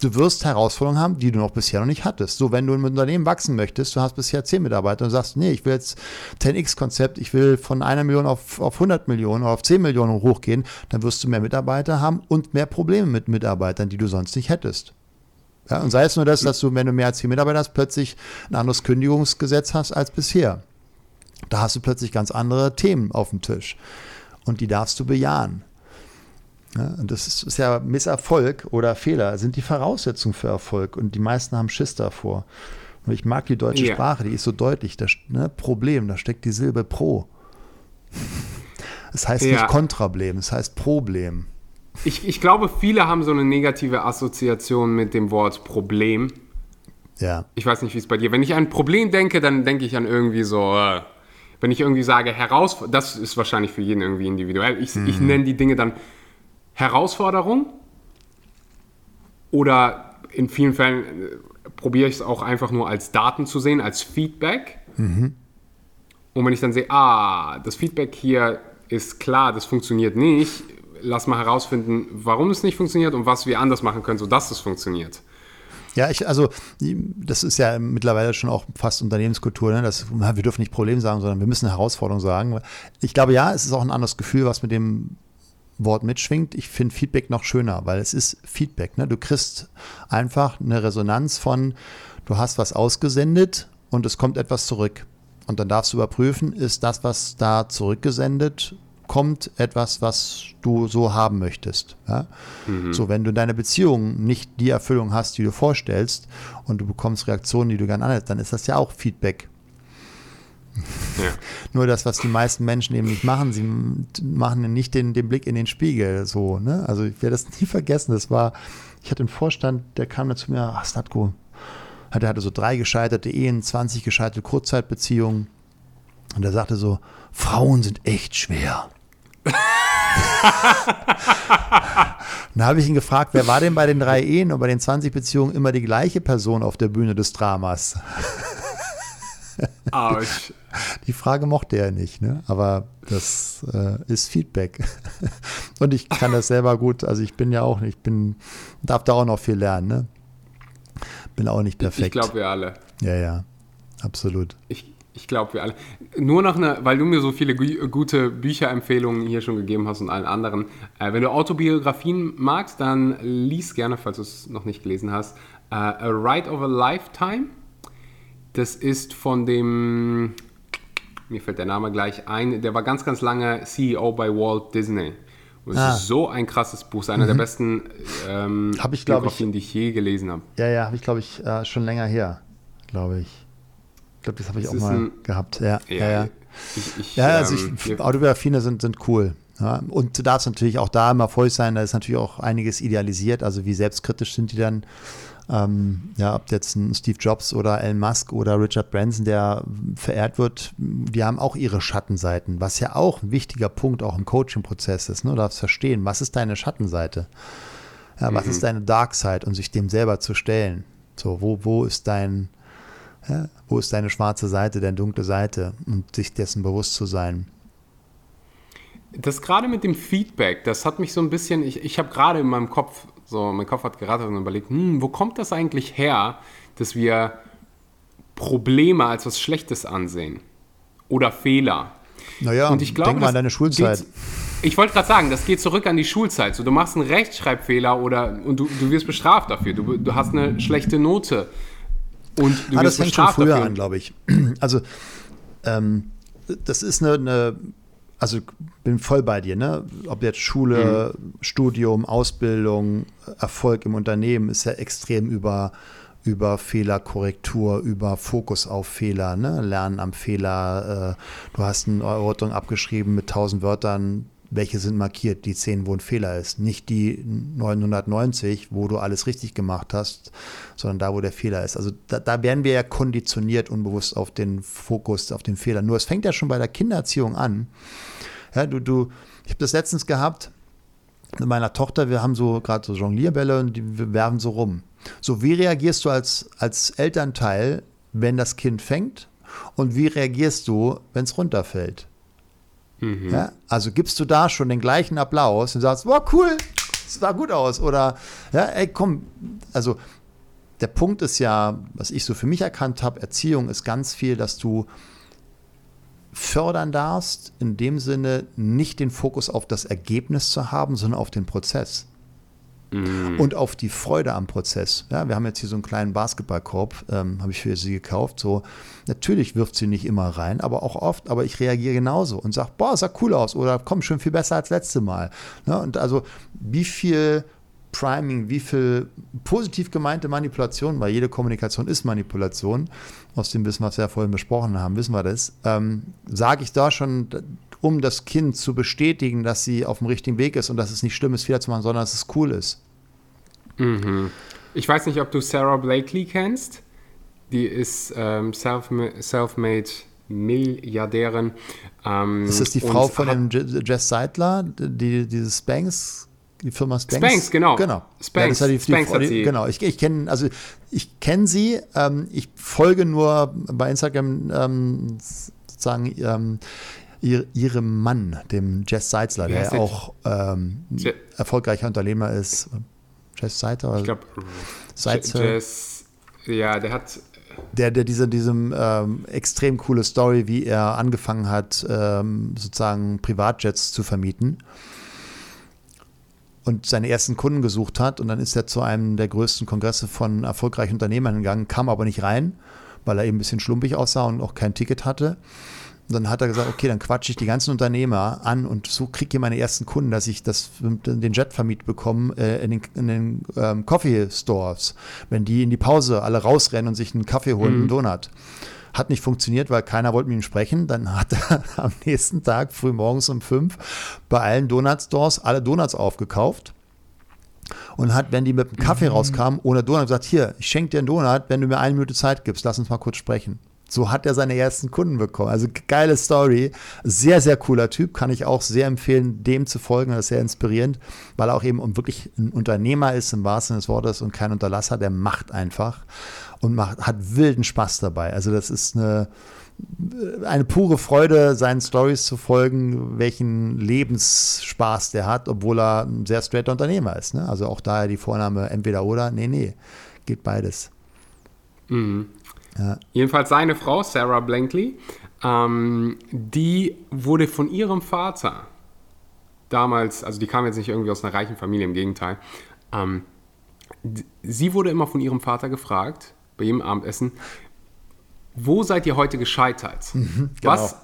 Du wirst Herausforderungen haben, die du noch bisher noch nicht hattest. So, wenn du im Unternehmen wachsen möchtest, du hast bisher 10 Mitarbeiter und sagst, nee, ich will jetzt 10x-Konzept, ich will von einer Million auf, auf 100 Millionen oder auf 10 Millionen hochgehen, dann wirst du mehr Mitarbeiter haben und mehr Probleme mit Mitarbeitern, die du sonst nicht hättest. Ja, und sei es nur das, dass du, wenn du mehr als vier Mitarbeiter hast, plötzlich ein anderes Kündigungsgesetz hast als bisher. Da hast du plötzlich ganz andere Themen auf dem Tisch. Und die darfst du bejahen. Ja, und das ist, ist ja Misserfolg oder Fehler, sind die Voraussetzungen für Erfolg. Und die meisten haben Schiss davor. Und ich mag die deutsche Ja. Sprache, die ist so deutlich. Das ne, Problem, da steckt die Silbe Pro. Es heißt Ja. nicht Kontrablem, es heißt Problem. Ich, ich glaube, viele haben so eine negative Assoziation mit dem Wort Problem. Ja. Ich weiß nicht, wie es bei dir. Wenn ich an Problem denke, dann denke ich an irgendwie so. Äh, wenn ich irgendwie sage Herausforderung, das ist wahrscheinlich für jeden irgendwie individuell. Ich, ich nenne die Dinge dann Herausforderung oder in vielen Fällen äh, probiere ich es auch einfach nur als Daten zu sehen, als Feedback. Und wenn ich dann sehe, ah, das Feedback hier ist klar, das funktioniert nicht, lass mal herausfinden, warum es nicht funktioniert und was wir anders machen können, sodass es funktioniert. Ja, ich, also, das ist ja mittlerweile schon auch fast Unternehmenskultur, ne? Das, wir dürfen nicht Problem sagen, sondern wir müssen Herausforderung sagen. Ich glaube, ja, es ist auch ein anderes Gefühl, was mit dem Wort mitschwingt. Ich finde Feedback noch schöner, weil es ist Feedback. Ne? Du kriegst einfach eine Resonanz von, du hast was ausgesendet und es kommt etwas zurück. Und dann darfst du überprüfen, ist das, was da zurückgesendet kommt, etwas, was du so haben möchtest. Ja? So, wenn du in deiner Beziehung nicht die Erfüllung hast, die du vorstellst, und du bekommst Reaktionen, die du gerne anhältst, dann ist das ja auch Feedback. Nur das, was die meisten Menschen eben nicht machen, sie machen nicht den, den Blick in den Spiegel. So, ne? Also ich werde das nie vergessen. Das war, ich hatte einen Vorstand, der kam da zu mir, ach, Statko, der hatte so drei gescheiterte Ehen, 20 gescheiterte Kurzzeitbeziehungen. Und er sagte so, Frauen sind echt schwer. Und da habe ich ihn gefragt, wer war denn bei den drei Ehen und bei den 20 Beziehungen immer die gleiche Person auf der Bühne des Dramas? Autsch. Die Frage mochte er nicht, ne? aber das äh, ist Feedback. Und ich kann das selber gut, also ich bin ja auch nicht, ich bin, darf da auch noch viel lernen, ne? Bin auch nicht perfekt. Ich glaube, wir alle. ja, ja, absolut. Ich, ich glaube, wir alle. Nur noch eine, weil du mir so viele gu gute Bücherempfehlungen hier schon gegeben hast und allen anderen. Äh, wenn du Autobiografien magst, dann lies gerne, falls du es noch nicht gelesen hast, äh, A Ride of a Lifetime. Das ist von dem, mir fällt der Name gleich ein, der war ganz, ganz lange CEO bei Walt Disney. Und es Ah. ist so ein krasses Buch, ist einer der besten ähm, Hab ich, glaub ich- Biografien, die ich je gelesen habe. Ja, ja, habe ich, glaube ich, äh, schon länger her, glaube ich. Ich glaube, das habe ich Das auch mal ein- gehabt. Ja, ja, ja. Ich, ich, Ja, also ähm, Autobiografien sind, sind cool. Ja, und du darfst natürlich auch da immer voll sein, da ist natürlich auch einiges idealisiert, also wie selbstkritisch sind die dann. Ähm, ja, ob jetzt ein Steve Jobs oder Elon Musk oder Richard Branson, der verehrt wird, die haben auch ihre Schattenseiten, was ja auch ein wichtiger Punkt auch im Coaching-Prozess ist. Ne? Du darfst verstehen, was ist deine Schattenseite? Ja, was mhm. ist deine Dark Side und sich dem selber zu stellen? So, wo, wo ist dein, ja, wo ist deine schwarze Seite, deine dunkle Seite und sich dessen bewusst zu sein? Das gerade mit dem Feedback, das hat mich so ein bisschen, ich, ich habe gerade in meinem Kopf, so mein Kopf hat gerattert und überlegt, hm, wo kommt das eigentlich her, dass wir Probleme als was Schlechtes ansehen? Oder Fehler? Naja, und ich glaube, denk mal an deine Schulzeit. Ich wollte gerade sagen, das geht zurück an die Schulzeit. So, du machst einen Rechtschreibfehler oder und du, du wirst bestraft dafür. Du, du hast eine schlechte Note. Und du ah, das fängt schon früher dafür. an, glaube ich. Also, ähm, das ist eine, eine also bin voll bei dir, ne? Ob jetzt Schule, mhm. Studium, Ausbildung, Erfolg im Unternehmen ist ja extrem über, über Fehlerkorrektur, über Fokus auf Fehler, ne? Lernen am Fehler. Äh, du hast eine Erörterung abgeschrieben mit 1000 Wörtern, welche sind markiert, die 10, wo ein Fehler ist. Nicht die 990, wo du alles richtig gemacht hast, sondern da, wo der Fehler ist. Also da, da werden wir ja konditioniert unbewusst auf den Fokus, auf den Fehler. Nur es fängt ja schon bei der Kindererziehung an. Ja, du, du, ich habe das letztens gehabt mit meiner Tochter, wir haben so gerade so Jonglierbälle und die wir werfen so rum. So, wie reagierst du als, als Elternteil, wenn das Kind fängt? Und wie reagierst du, wenn es runterfällt? Mhm. Ja, also gibst du da schon den gleichen Applaus und sagst, wow, cool, sah gut aus. Oder, ja, ey, komm, also der Punkt ist ja, was ich so für mich erkannt habe, Erziehung ist ganz viel, dass du fördern darfst, in dem Sinne nicht den Fokus auf das Ergebnis zu haben, sondern auf den Prozess. Mm. Und auf die Freude am Prozess. Ja, wir haben jetzt hier so einen kleinen Basketballkorb, ähm, habe ich für sie gekauft. So, natürlich wirft sie nicht immer rein, aber auch oft, aber ich reagiere genauso und sage, boah, sah cool aus oder komm, schon viel besser als letzte Mal. Ja, und also, wie viel Priming, wie viel positiv gemeinte Manipulation, weil jede Kommunikation ist Manipulation, aus dem Wissen, was wir ja vorhin besprochen haben, wissen wir das, ähm, sage ich da schon, um das Kind zu bestätigen, dass sie auf dem richtigen Weg ist und dass es nicht schlimm ist, Fehler zu machen, sondern dass es cool ist. Mhm. Ich weiß nicht, ob du Sarah Blakely kennst. Die ist ähm, self-made self Milliardärin. Ähm, ist das die Frau von dem Jess Seidler, die dieses Banks die Firma Spanx. Spanx, genau. Genau. Spanx, ja, die, Spanx die, die, genau. Ich, ich kenne also ich kenne sie. Ähm, ich folge nur bei Instagram ähm, sozusagen ähm, ihr, ihrem Mann, dem Jess Seitzler, der auch ähm, erfolgreicher Unternehmer ist. Jess Seitzer? Ich glaube, Jess, ja, der hat. Der, der diese diesem ähm, extrem coole Story, wie er angefangen hat, ähm, sozusagen Privatjets zu vermieten und seine ersten Kunden gesucht hat. Und dann ist er zu einem der größten Kongresse von erfolgreichen Unternehmern gegangen, kam aber nicht rein, weil er eben ein bisschen schlumpig aussah und auch kein Ticket hatte. Und dann hat er gesagt, okay, dann quatsche ich die ganzen Unternehmer an und so kriege ich meine ersten Kunden, dass ich das, den Jet vermiet bekomme äh, in den, in den ähm, Coffee Stores, wenn die in die Pause alle rausrennen und sich einen Kaffee holen, mhm. einen Donut. Hat nicht funktioniert, weil keiner wollte mit ihm sprechen. Dann hat er am nächsten Tag früh morgens um fünf bei allen Donut-Stores alle Donuts aufgekauft und hat, wenn die mit dem Kaffee mhm. rauskamen, ohne Donut gesagt, hier, ich schenke dir einen Donut, wenn du mir eine Minute Zeit gibst, lass uns mal kurz sprechen. So hat er seine ersten Kunden bekommen. Also geile Story. Sehr, sehr cooler Typ. Kann ich auch sehr empfehlen, dem zu folgen. Das ist sehr inspirierend, weil er auch eben wirklich ein Unternehmer ist im wahrsten Sinne des Wortes und kein Unterlasser. Der macht einfach und macht, hat wilden Spaß dabei. Also das ist eine, eine pure Freude, seinen Stories zu folgen, welchen Lebensspaß der hat, obwohl er ein sehr straighter Unternehmer ist. Ne? Also auch daher die Vorname entweder oder. Nee, nee, geht beides. Mhm. Ja. Jedenfalls seine Frau, Sarah Blankley, ähm, die wurde von ihrem Vater damals, also die kam jetzt nicht irgendwie aus einer reichen Familie, im Gegenteil, ähm, sie wurde immer von ihrem Vater gefragt, bei jedem Abendessen, wo seid ihr heute gescheitert? Mhm, genau. Was,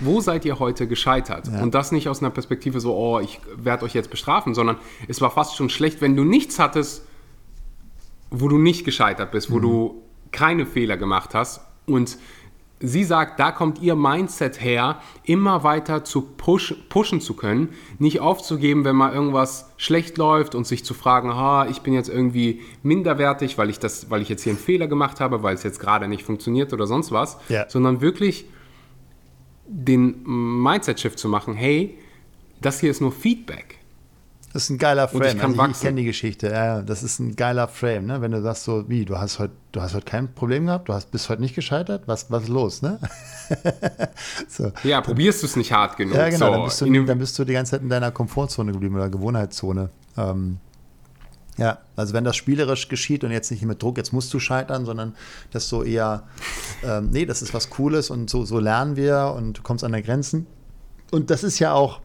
wo seid ihr heute gescheitert? Ja. Und das nicht aus einer Perspektive so, oh, ich werde euch jetzt bestrafen, sondern es war fast schon schlecht, wenn du nichts hattest, wo du nicht gescheitert bist, wo mhm. du keine Fehler gemacht hast. Und sie sagt, da kommt ihr Mindset her, immer weiter zu push, pushen zu können, nicht aufzugeben, wenn mal irgendwas schlecht läuft und sich zu fragen, ha, ich bin jetzt irgendwie minderwertig, weil ich das, weil ich jetzt hier einen Fehler gemacht habe, weil es jetzt gerade nicht funktioniert oder sonst was, Ja. sondern wirklich den Mindset-Shift zu machen, hey, das hier ist nur Feedback. Das ist ein geiler Und Frame. ich kann also ich wachsen. kenne die Geschichte. Ja, das ist ein geiler Frame, ne? Wenn du sagst so, wie, du hast heute, du hast heute kein Problem gehabt, du hast bist heute nicht gescheitert, was, was ist los, ne? so. Ja, probierst du es nicht hart genug. Ja, genau, so, dann, bist du, dann bist du die ganze Zeit in deiner Komfortzone geblieben oder Gewohnheitszone. Ähm, ja, also wenn das spielerisch geschieht und jetzt nicht mit Druck, jetzt musst du scheitern, sondern das so eher, ähm, nee, das ist was Cooles und so, so lernen wir und du kommst an der Grenzen. Und das ist ja auch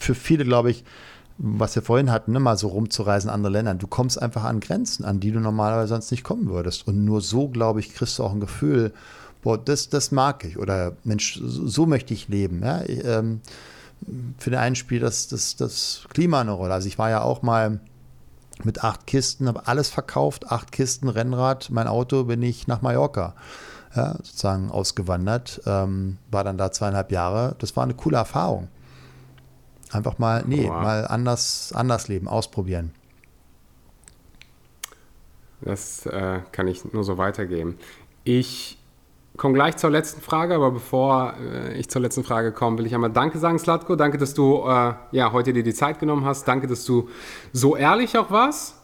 für viele, glaube ich, was wir vorhin hatten, ne, mal so rumzureisen in andere Ländern. Du kommst einfach an Grenzen, an die du normalerweise sonst nicht kommen würdest. Und nur so, glaube ich, kriegst du auch ein Gefühl, boah, das, das mag ich. Oder Mensch, so, so möchte ich leben. Ja? Ich, ähm, für den einen spielt das, das, das Klima eine Rolle. Also ich war ja auch mal mit acht Kisten, habe alles verkauft, acht Kisten Rennrad, mein Auto, bin ich nach Mallorca ja, sozusagen ausgewandert, ähm, war dann da zweieinhalb Jahre. Das war eine coole Erfahrung. Einfach mal, nee, Wow. mal anders, anders leben, ausprobieren. Das äh, kann ich nur so weitergeben. Ich komme gleich zur letzten Frage, aber bevor äh, ich zur letzten Frage komme, will ich einmal Danke sagen, Slatko. Danke, dass du äh, ja, heute dir die Zeit genommen hast. Danke, dass du so ehrlich auch warst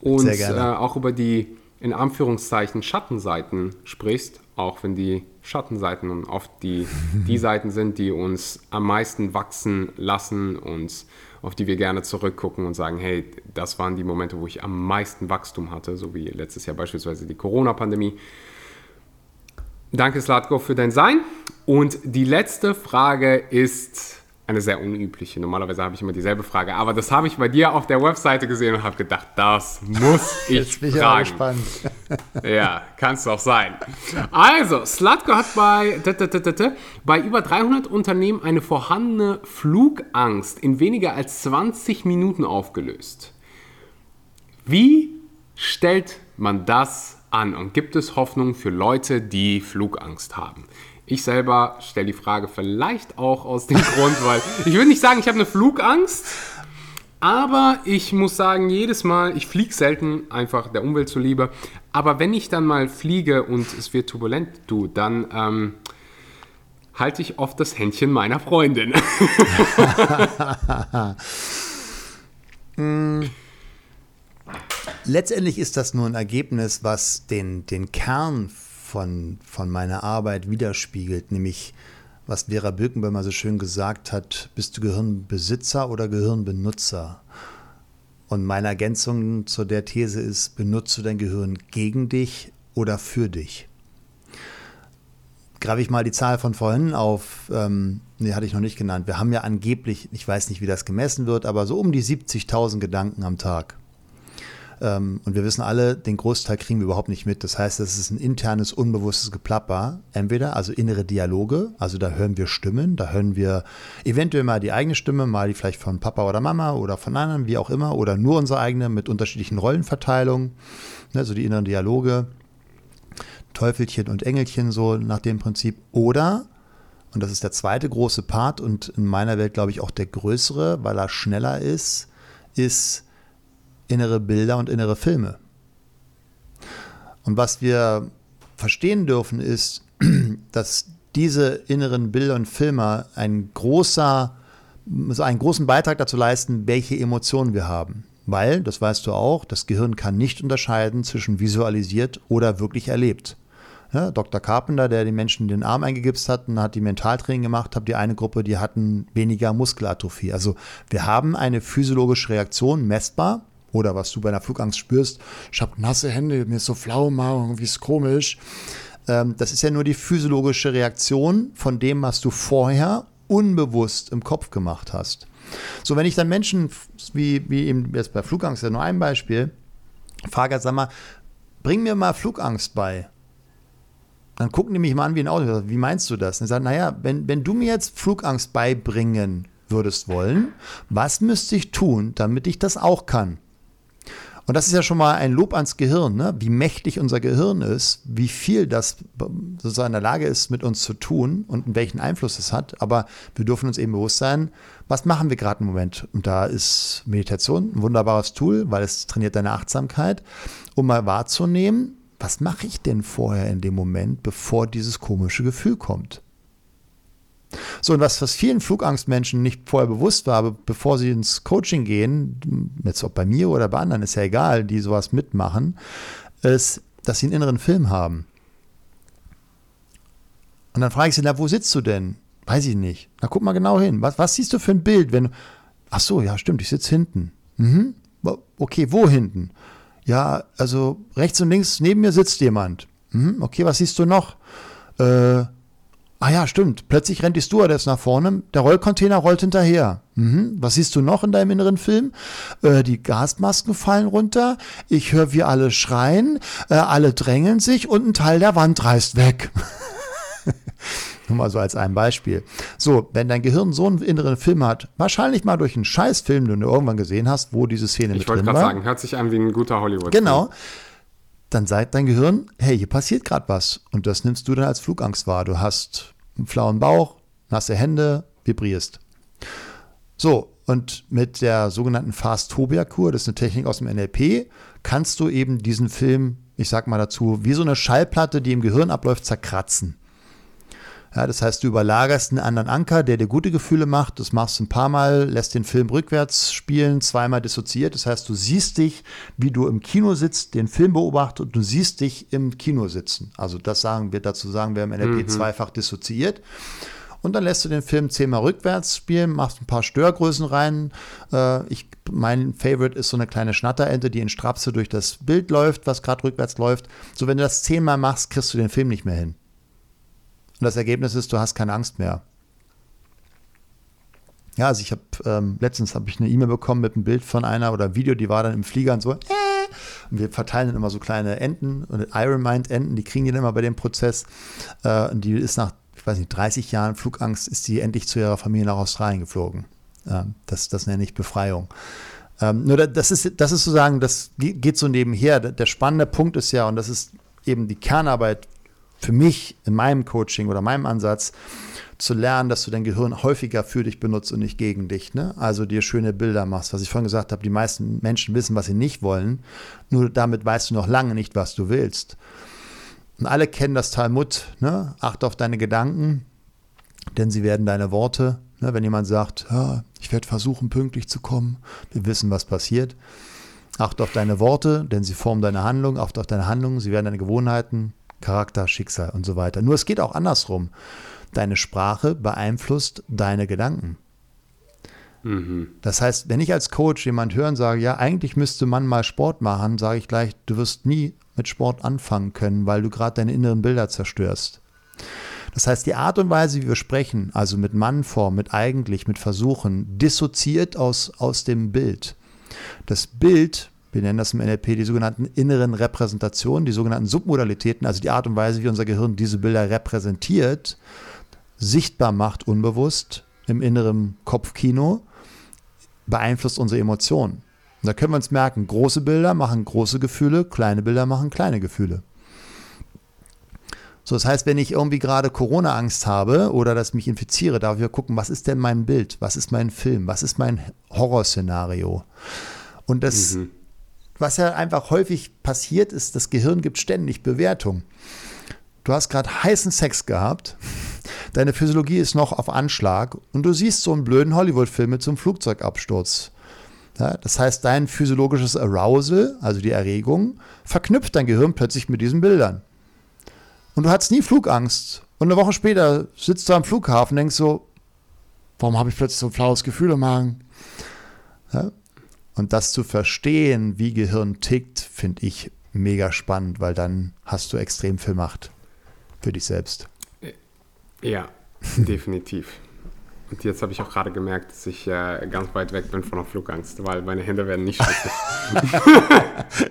und äh, auch über die in Anführungszeichen Schattenseiten sprichst, auch wenn die Schattenseiten und oft die, die Seiten sind, die uns am meisten wachsen lassen und auf die wir gerne zurückgucken und sagen, hey, das waren die Momente, wo ich am meisten Wachstum hatte, so wie letztes Jahr beispielsweise die Corona-Pandemie. Danke, Slatko, für dein Sein. Und die letzte Frage ist eine sehr unübliche. Normalerweise habe ich immer dieselbe Frage, aber das habe ich bei dir auf der Webseite gesehen und habe gedacht, das muss ich Jetzt bin ich fragen. gespannt. Ja, kann es doch sein. Also, Slatko hat bei, bei über 300 Unternehmen eine vorhandene Flugangst in weniger als 20 Minuten aufgelöst. Wie stellt man das an und gibt es Hoffnung für Leute, die Flugangst haben? Ich selber stelle die Frage vielleicht auch aus dem Grund, weil ich würde nicht sagen, ich habe eine Flugangst, aber ich muss sagen, jedes Mal, ich fliege selten einfach der Umwelt zuliebe. Aber wenn ich dann mal fliege und es wird turbulent, du, dann ähm, halte ich oft das Händchen meiner Freundin. Letztendlich ist das nur ein Ergebnis, was den, den Kern von, von meiner Arbeit widerspiegelt, nämlich was Vera Birkenberg mal so schön gesagt hat, bist du Gehirnbesitzer oder Gehirnbenutzer? Und meine Ergänzung zu der These ist, benutzt du dein Gehirn gegen dich oder für dich? Greife ich mal die Zahl von vorhin auf, ähm, nee, hatte ich noch nicht genannt. Wir haben ja angeblich, ich weiß nicht, wie das gemessen wird, aber so um die 70.000 Gedanken am Tag. Ähm, und wir wissen alle, den Großteil kriegen wir überhaupt nicht mit. Das heißt, das ist ein internes, unbewusstes Geplapper. Entweder also innere Dialoge, also da hören wir Stimmen, da hören wir eventuell mal die eigene Stimme, mal die vielleicht von Papa oder Mama oder von anderen, wie auch immer, oder nur unsere eigene mit unterschiedlichen Rollenverteilungen, ne, so die inneren Dialoge. Teufelchen und Engelchen, so nach dem Prinzip. Oder, und das ist der zweite große Part und in meiner Welt, glaube ich, auch der größere, weil er schneller ist, ist innere Bilder und innere Filme. Und was wir verstehen dürfen, ist, dass diese inneren Bilder und Filme ein großer, einen großen Beitrag dazu leisten, welche Emotionen wir haben. Weil, das weißt du auch, das Gehirn kann nicht unterscheiden zwischen visualisiert oder wirklich erlebt. Ja, Dr. Carpenter, der den Menschen den Arm eingegipst hat und hat die Mentaltraining gemacht, hat die eine Gruppe, die hatten weniger Muskelatrophie. Also wir haben eine physiologische Reaktion messbar oder was du bei einer Flugangst spürst, ich habe nasse Hände, mir ist so flau, irgendwie ist komisch. Ähm, das ist ja nur die physiologische Reaktion von dem, was du vorher unbewusst im Kopf gemacht hast. So, wenn ich dann Menschen, wie, wie eben jetzt bei Flugangst, ja nur ein Beispiel, frage, sag mal, bring mir mal Flugangst bei. Dann gucken die mich mal an wie ein Auto. Wie meinst du das? Und ich sage, naja, wenn, wenn du mir jetzt Flugangst beibringen würdest wollen, was müsste ich tun, damit ich das auch kann? Und das ist ja schon mal ein Lob ans Gehirn, ne? wie mächtig unser Gehirn ist, wie viel das sozusagen in der Lage ist, mit uns zu tun und welchen Einfluss es hat. Aber wir dürfen uns eben bewusst sein, was machen wir gerade im Moment? Und da ist Meditation ein wunderbares Tool, weil es trainiert deine Achtsamkeit, um mal wahrzunehmen, was mache ich denn vorher in dem Moment, bevor dieses komische Gefühl kommt? So, und was, was vielen Flugangstmenschen nicht vorher bewusst war, bevor sie ins Coaching gehen, jetzt ob bei mir oder bei anderen, ist ja egal, die sowas mitmachen, ist, dass sie einen inneren Film haben. Und dann frage ich sie, na, wo sitzt du denn? Weiß ich nicht. Na, guck mal genau hin. Was, was siehst du für ein Bild, wenn ach so, ja, stimmt, ich sitze hinten. Mhm. Okay, wo hinten? Ja, also rechts und links neben mir sitzt jemand. Mhm. Okay, was siehst du noch? Äh, Ah ja, stimmt. Plötzlich rennt die Stewardess nach vorne, der Rollcontainer rollt hinterher. Mhm. Was siehst du noch in deinem inneren Film? Äh, die Gasmasken fallen runter, ich höre, wie alle schreien, äh, alle drängeln sich und ein Teil der Wand reißt weg. Nur mal so als ein Beispiel. So, wenn dein Gehirn so einen inneren Film hat, wahrscheinlich mal durch einen Scheißfilm, den du irgendwann gesehen hast, wo diese Szene ich mit drin war. Ich wollte gerade sagen, hört sich an wie ein guter Hollywood. -Film. Genau dann sagt dein Gehirn, hey, hier passiert gerade was. Und das nimmst du dann als Flugangst wahr. Du hast einen flauen Bauch, nasse Hände, vibrierst. So, und mit der sogenannten Fast-Phobia-Kur, das ist eine Technik aus dem NLP, kannst du eben diesen Film, ich sag mal dazu, wie so eine Schallplatte, die im Gehirn abläuft, zerkratzen. Ja, das heißt, du überlagerst einen anderen Anker, der dir gute Gefühle macht. Das machst du ein paar Mal, lässt den Film rückwärts spielen, zweimal dissoziiert. Das heißt, du siehst dich, wie du im Kino sitzt, den Film beobachtest und du siehst dich im Kino sitzen. Also das sagen wir dazu sagen wir im NLP mhm. zweifach dissoziiert. Und dann lässt du den Film zehnmal rückwärts spielen, machst ein paar Störgrößen rein. Äh, ich, mein Favorite ist so eine kleine Schnatterente, die in Strapse durch das Bild läuft, was gerade rückwärts läuft. So, wenn du das zehnmal machst, kriegst du den Film nicht mehr hin. Und das Ergebnis ist, du hast keine Angst mehr. Ja, also ich habe ähm, letztens habe ich eine E-Mail bekommen mit einem Bild von einer oder Video, die war dann im Flieger und so. Äh, und wir verteilen dann immer so kleine Enten und Iron Mind Enten, die kriegen die dann immer bei dem Prozess. Äh, und die ist nach, ich weiß nicht, 30 Jahren Flugangst, ist die endlich zu ihrer Familie nach Australien geflogen. Äh, das, das nenne ich Befreiung. Ähm, nur das ist, das ist sozusagen, das geht so nebenher. Der spannende Punkt ist ja, und das ist eben die Kernarbeit für mich in meinem Coaching oder meinem Ansatz zu lernen, dass du dein Gehirn häufiger für dich benutzt und nicht gegen dich. Ne? Also dir schöne Bilder machst. Was ich vorhin gesagt habe, die meisten Menschen wissen, was sie nicht wollen. Nur damit weißt du noch lange nicht, was du willst. Und alle kennen das Talmud. Ne? Achte auf deine Gedanken, denn sie werden deine Worte. Ne? Wenn jemand sagt, ja, ich werde versuchen, pünktlich zu kommen, wir wissen, was passiert. Achte auf deine Worte, denn sie formen deine Handlung. Achte auf deine Handlungen, sie werden deine Gewohnheiten. Charakter, Schicksal und so weiter. Nur es geht auch andersrum. Deine Sprache beeinflusst deine Gedanken. Mhm. Das heißt, wenn ich als Coach jemand hören sage, ja, eigentlich müsste man mal Sport machen, sage ich gleich, du wirst nie mit Sport anfangen können, weil du gerade deine inneren Bilder zerstörst. Das heißt, die Art und Weise, wie wir sprechen, also mit Mannform, mit eigentlich, mit Versuchen, dissoziiert aus, aus dem Bild. Das Bild wir nennen das im NLP die sogenannten inneren Repräsentationen, die sogenannten Submodalitäten, also die Art und Weise, wie unser Gehirn diese Bilder repräsentiert, sichtbar macht, unbewusst im inneren Kopfkino, beeinflusst unsere Emotionen. Und da können wir uns merken, große Bilder machen große Gefühle, kleine Bilder machen kleine Gefühle. So, das heißt, wenn ich irgendwie gerade Corona-Angst habe oder dass mich infiziere, darf ich gucken, was ist denn mein Bild? Was ist mein Film? Was ist mein Horrorszenario? Und das mhm was ja einfach häufig passiert ist, das Gehirn gibt ständig Bewertung. Du hast gerade heißen Sex gehabt, deine Physiologie ist noch auf Anschlag und du siehst so einen blöden Hollywood-Film mit so einem Flugzeugabsturz. Ja, das heißt, dein physiologisches Arousal, also die Erregung, verknüpft dein Gehirn plötzlich mit diesen Bildern. Und du hattest nie Flugangst. Und eine Woche später sitzt du am Flughafen und denkst so, warum habe ich plötzlich so ein flaues Gefühl im Magen? Ja, und das zu verstehen, wie Gehirn tickt, finde ich mega spannend, weil dann hast du extrem viel Macht für dich selbst. Ja, definitiv. Und jetzt habe ich auch gerade gemerkt, dass ich äh, ganz weit weg bin von der Flugangst, weil meine Hände werden nicht schützig.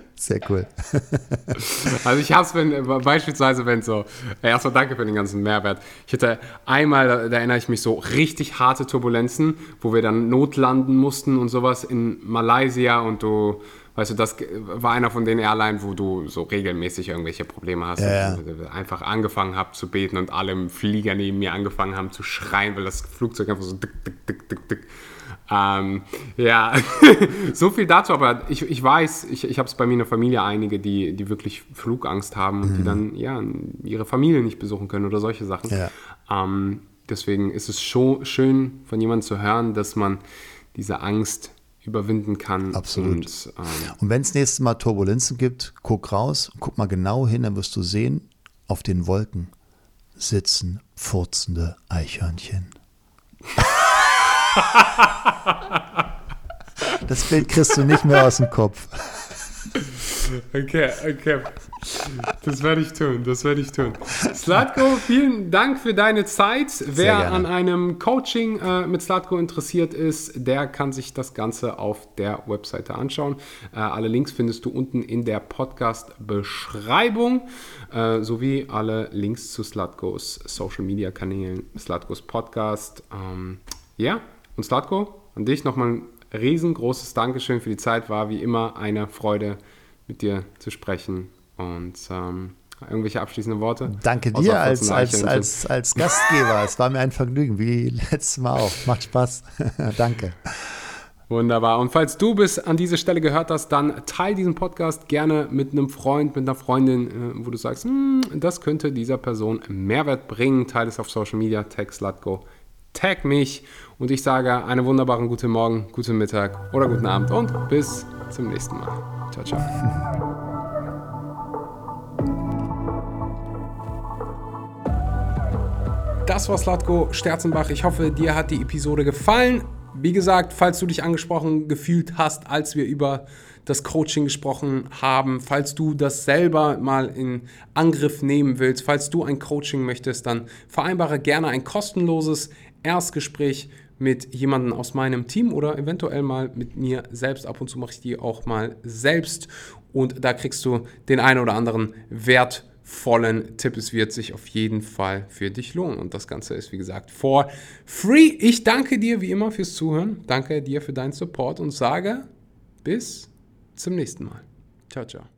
Sehr cool. also ich habe es, wenn, beispielsweise, wenn so, äh, erstmal danke für den ganzen Mehrwert. Ich hatte einmal, da, da, erinnere ich mich so, richtig harte Turbulenzen, wo wir dann notlanden mussten und sowas in Malaysia und du Weißt du, das war einer von den Airlines, wo du so regelmäßig irgendwelche Probleme hast. Ja, ja. Einfach angefangen habe zu beten und alle im Flieger neben mir angefangen haben zu schreien, weil das Flugzeug einfach so dick, dick, dick, dick, dick. Ähm, ja, so viel dazu, aber ich, ich weiß, ich, ich habe es bei mir in der Familie einige, die, die wirklich Flugangst haben und mhm. die dann ja, ihre Familie nicht besuchen können oder solche Sachen. Ja. Ähm, deswegen ist es schon schön von jemandem zu hören, dass man diese Angst überwinden kann. Absolut. Und, ähm, und wenn es nächstes Mal Turbulenzen gibt, guck raus, guck mal genau hin, dann wirst du sehen, auf den Wolken sitzen furzende Eichhörnchen. das Bild kriegst du nicht mehr aus dem Kopf. Okay, okay. Das werde ich tun, das werde ich tun. Slatko, vielen Dank für deine Zeit. Wer an einem Coaching äh, mit Slatko interessiert ist, der kann sich das Ganze auf der Webseite anschauen. Äh, alle Links findest du unten in der Podcast-Beschreibung, äh, sowie alle Links zu Slatkos Social-Media-Kanälen, Slatkos Podcast. Ähm, ja, und Slatko, an dich nochmal ein riesengroßes Dankeschön für die Zeit. War wie immer eine Freude, mit dir zu sprechen. Und ähm, irgendwelche abschließenden Worte? Danke dir als, als, als, als Gastgeber. es war mir ein Vergnügen, wie letztes Mal auch. Macht Spaß. Danke. Wunderbar. Und falls du bis an diese Stelle gehört hast, dann teile diesen Podcast gerne mit einem Freund, mit einer Freundin, äh, wo du sagst, hm, das könnte dieser Person Mehrwert bringen. Teile es auf Social Media, tag Slatko, tag mich und ich sage einen wunderbaren guten Morgen, guten Mittag oder guten Abend und bis zum nächsten Mal. Ciao, ciao. Das war Slatko Sterzenbach. Ich hoffe, dir hat die Episode gefallen. Wie gesagt, falls du dich angesprochen gefühlt hast, als wir über das Coaching gesprochen haben, falls du das selber mal in Angriff nehmen willst, falls du ein Coaching möchtest, dann vereinbare gerne ein kostenloses Erstgespräch mit jemandem aus meinem Team oder eventuell mal mit mir selbst. Ab und zu mache ich die auch mal selbst und da kriegst du den einen oder anderen Wert vollen Tipp. Es wird sich auf jeden Fall für dich lohnen. Und das Ganze ist, wie gesagt, for free. Ich danke dir wie immer fürs Zuhören. Danke dir für deinen Support und sage bis zum nächsten Mal. Ciao, ciao.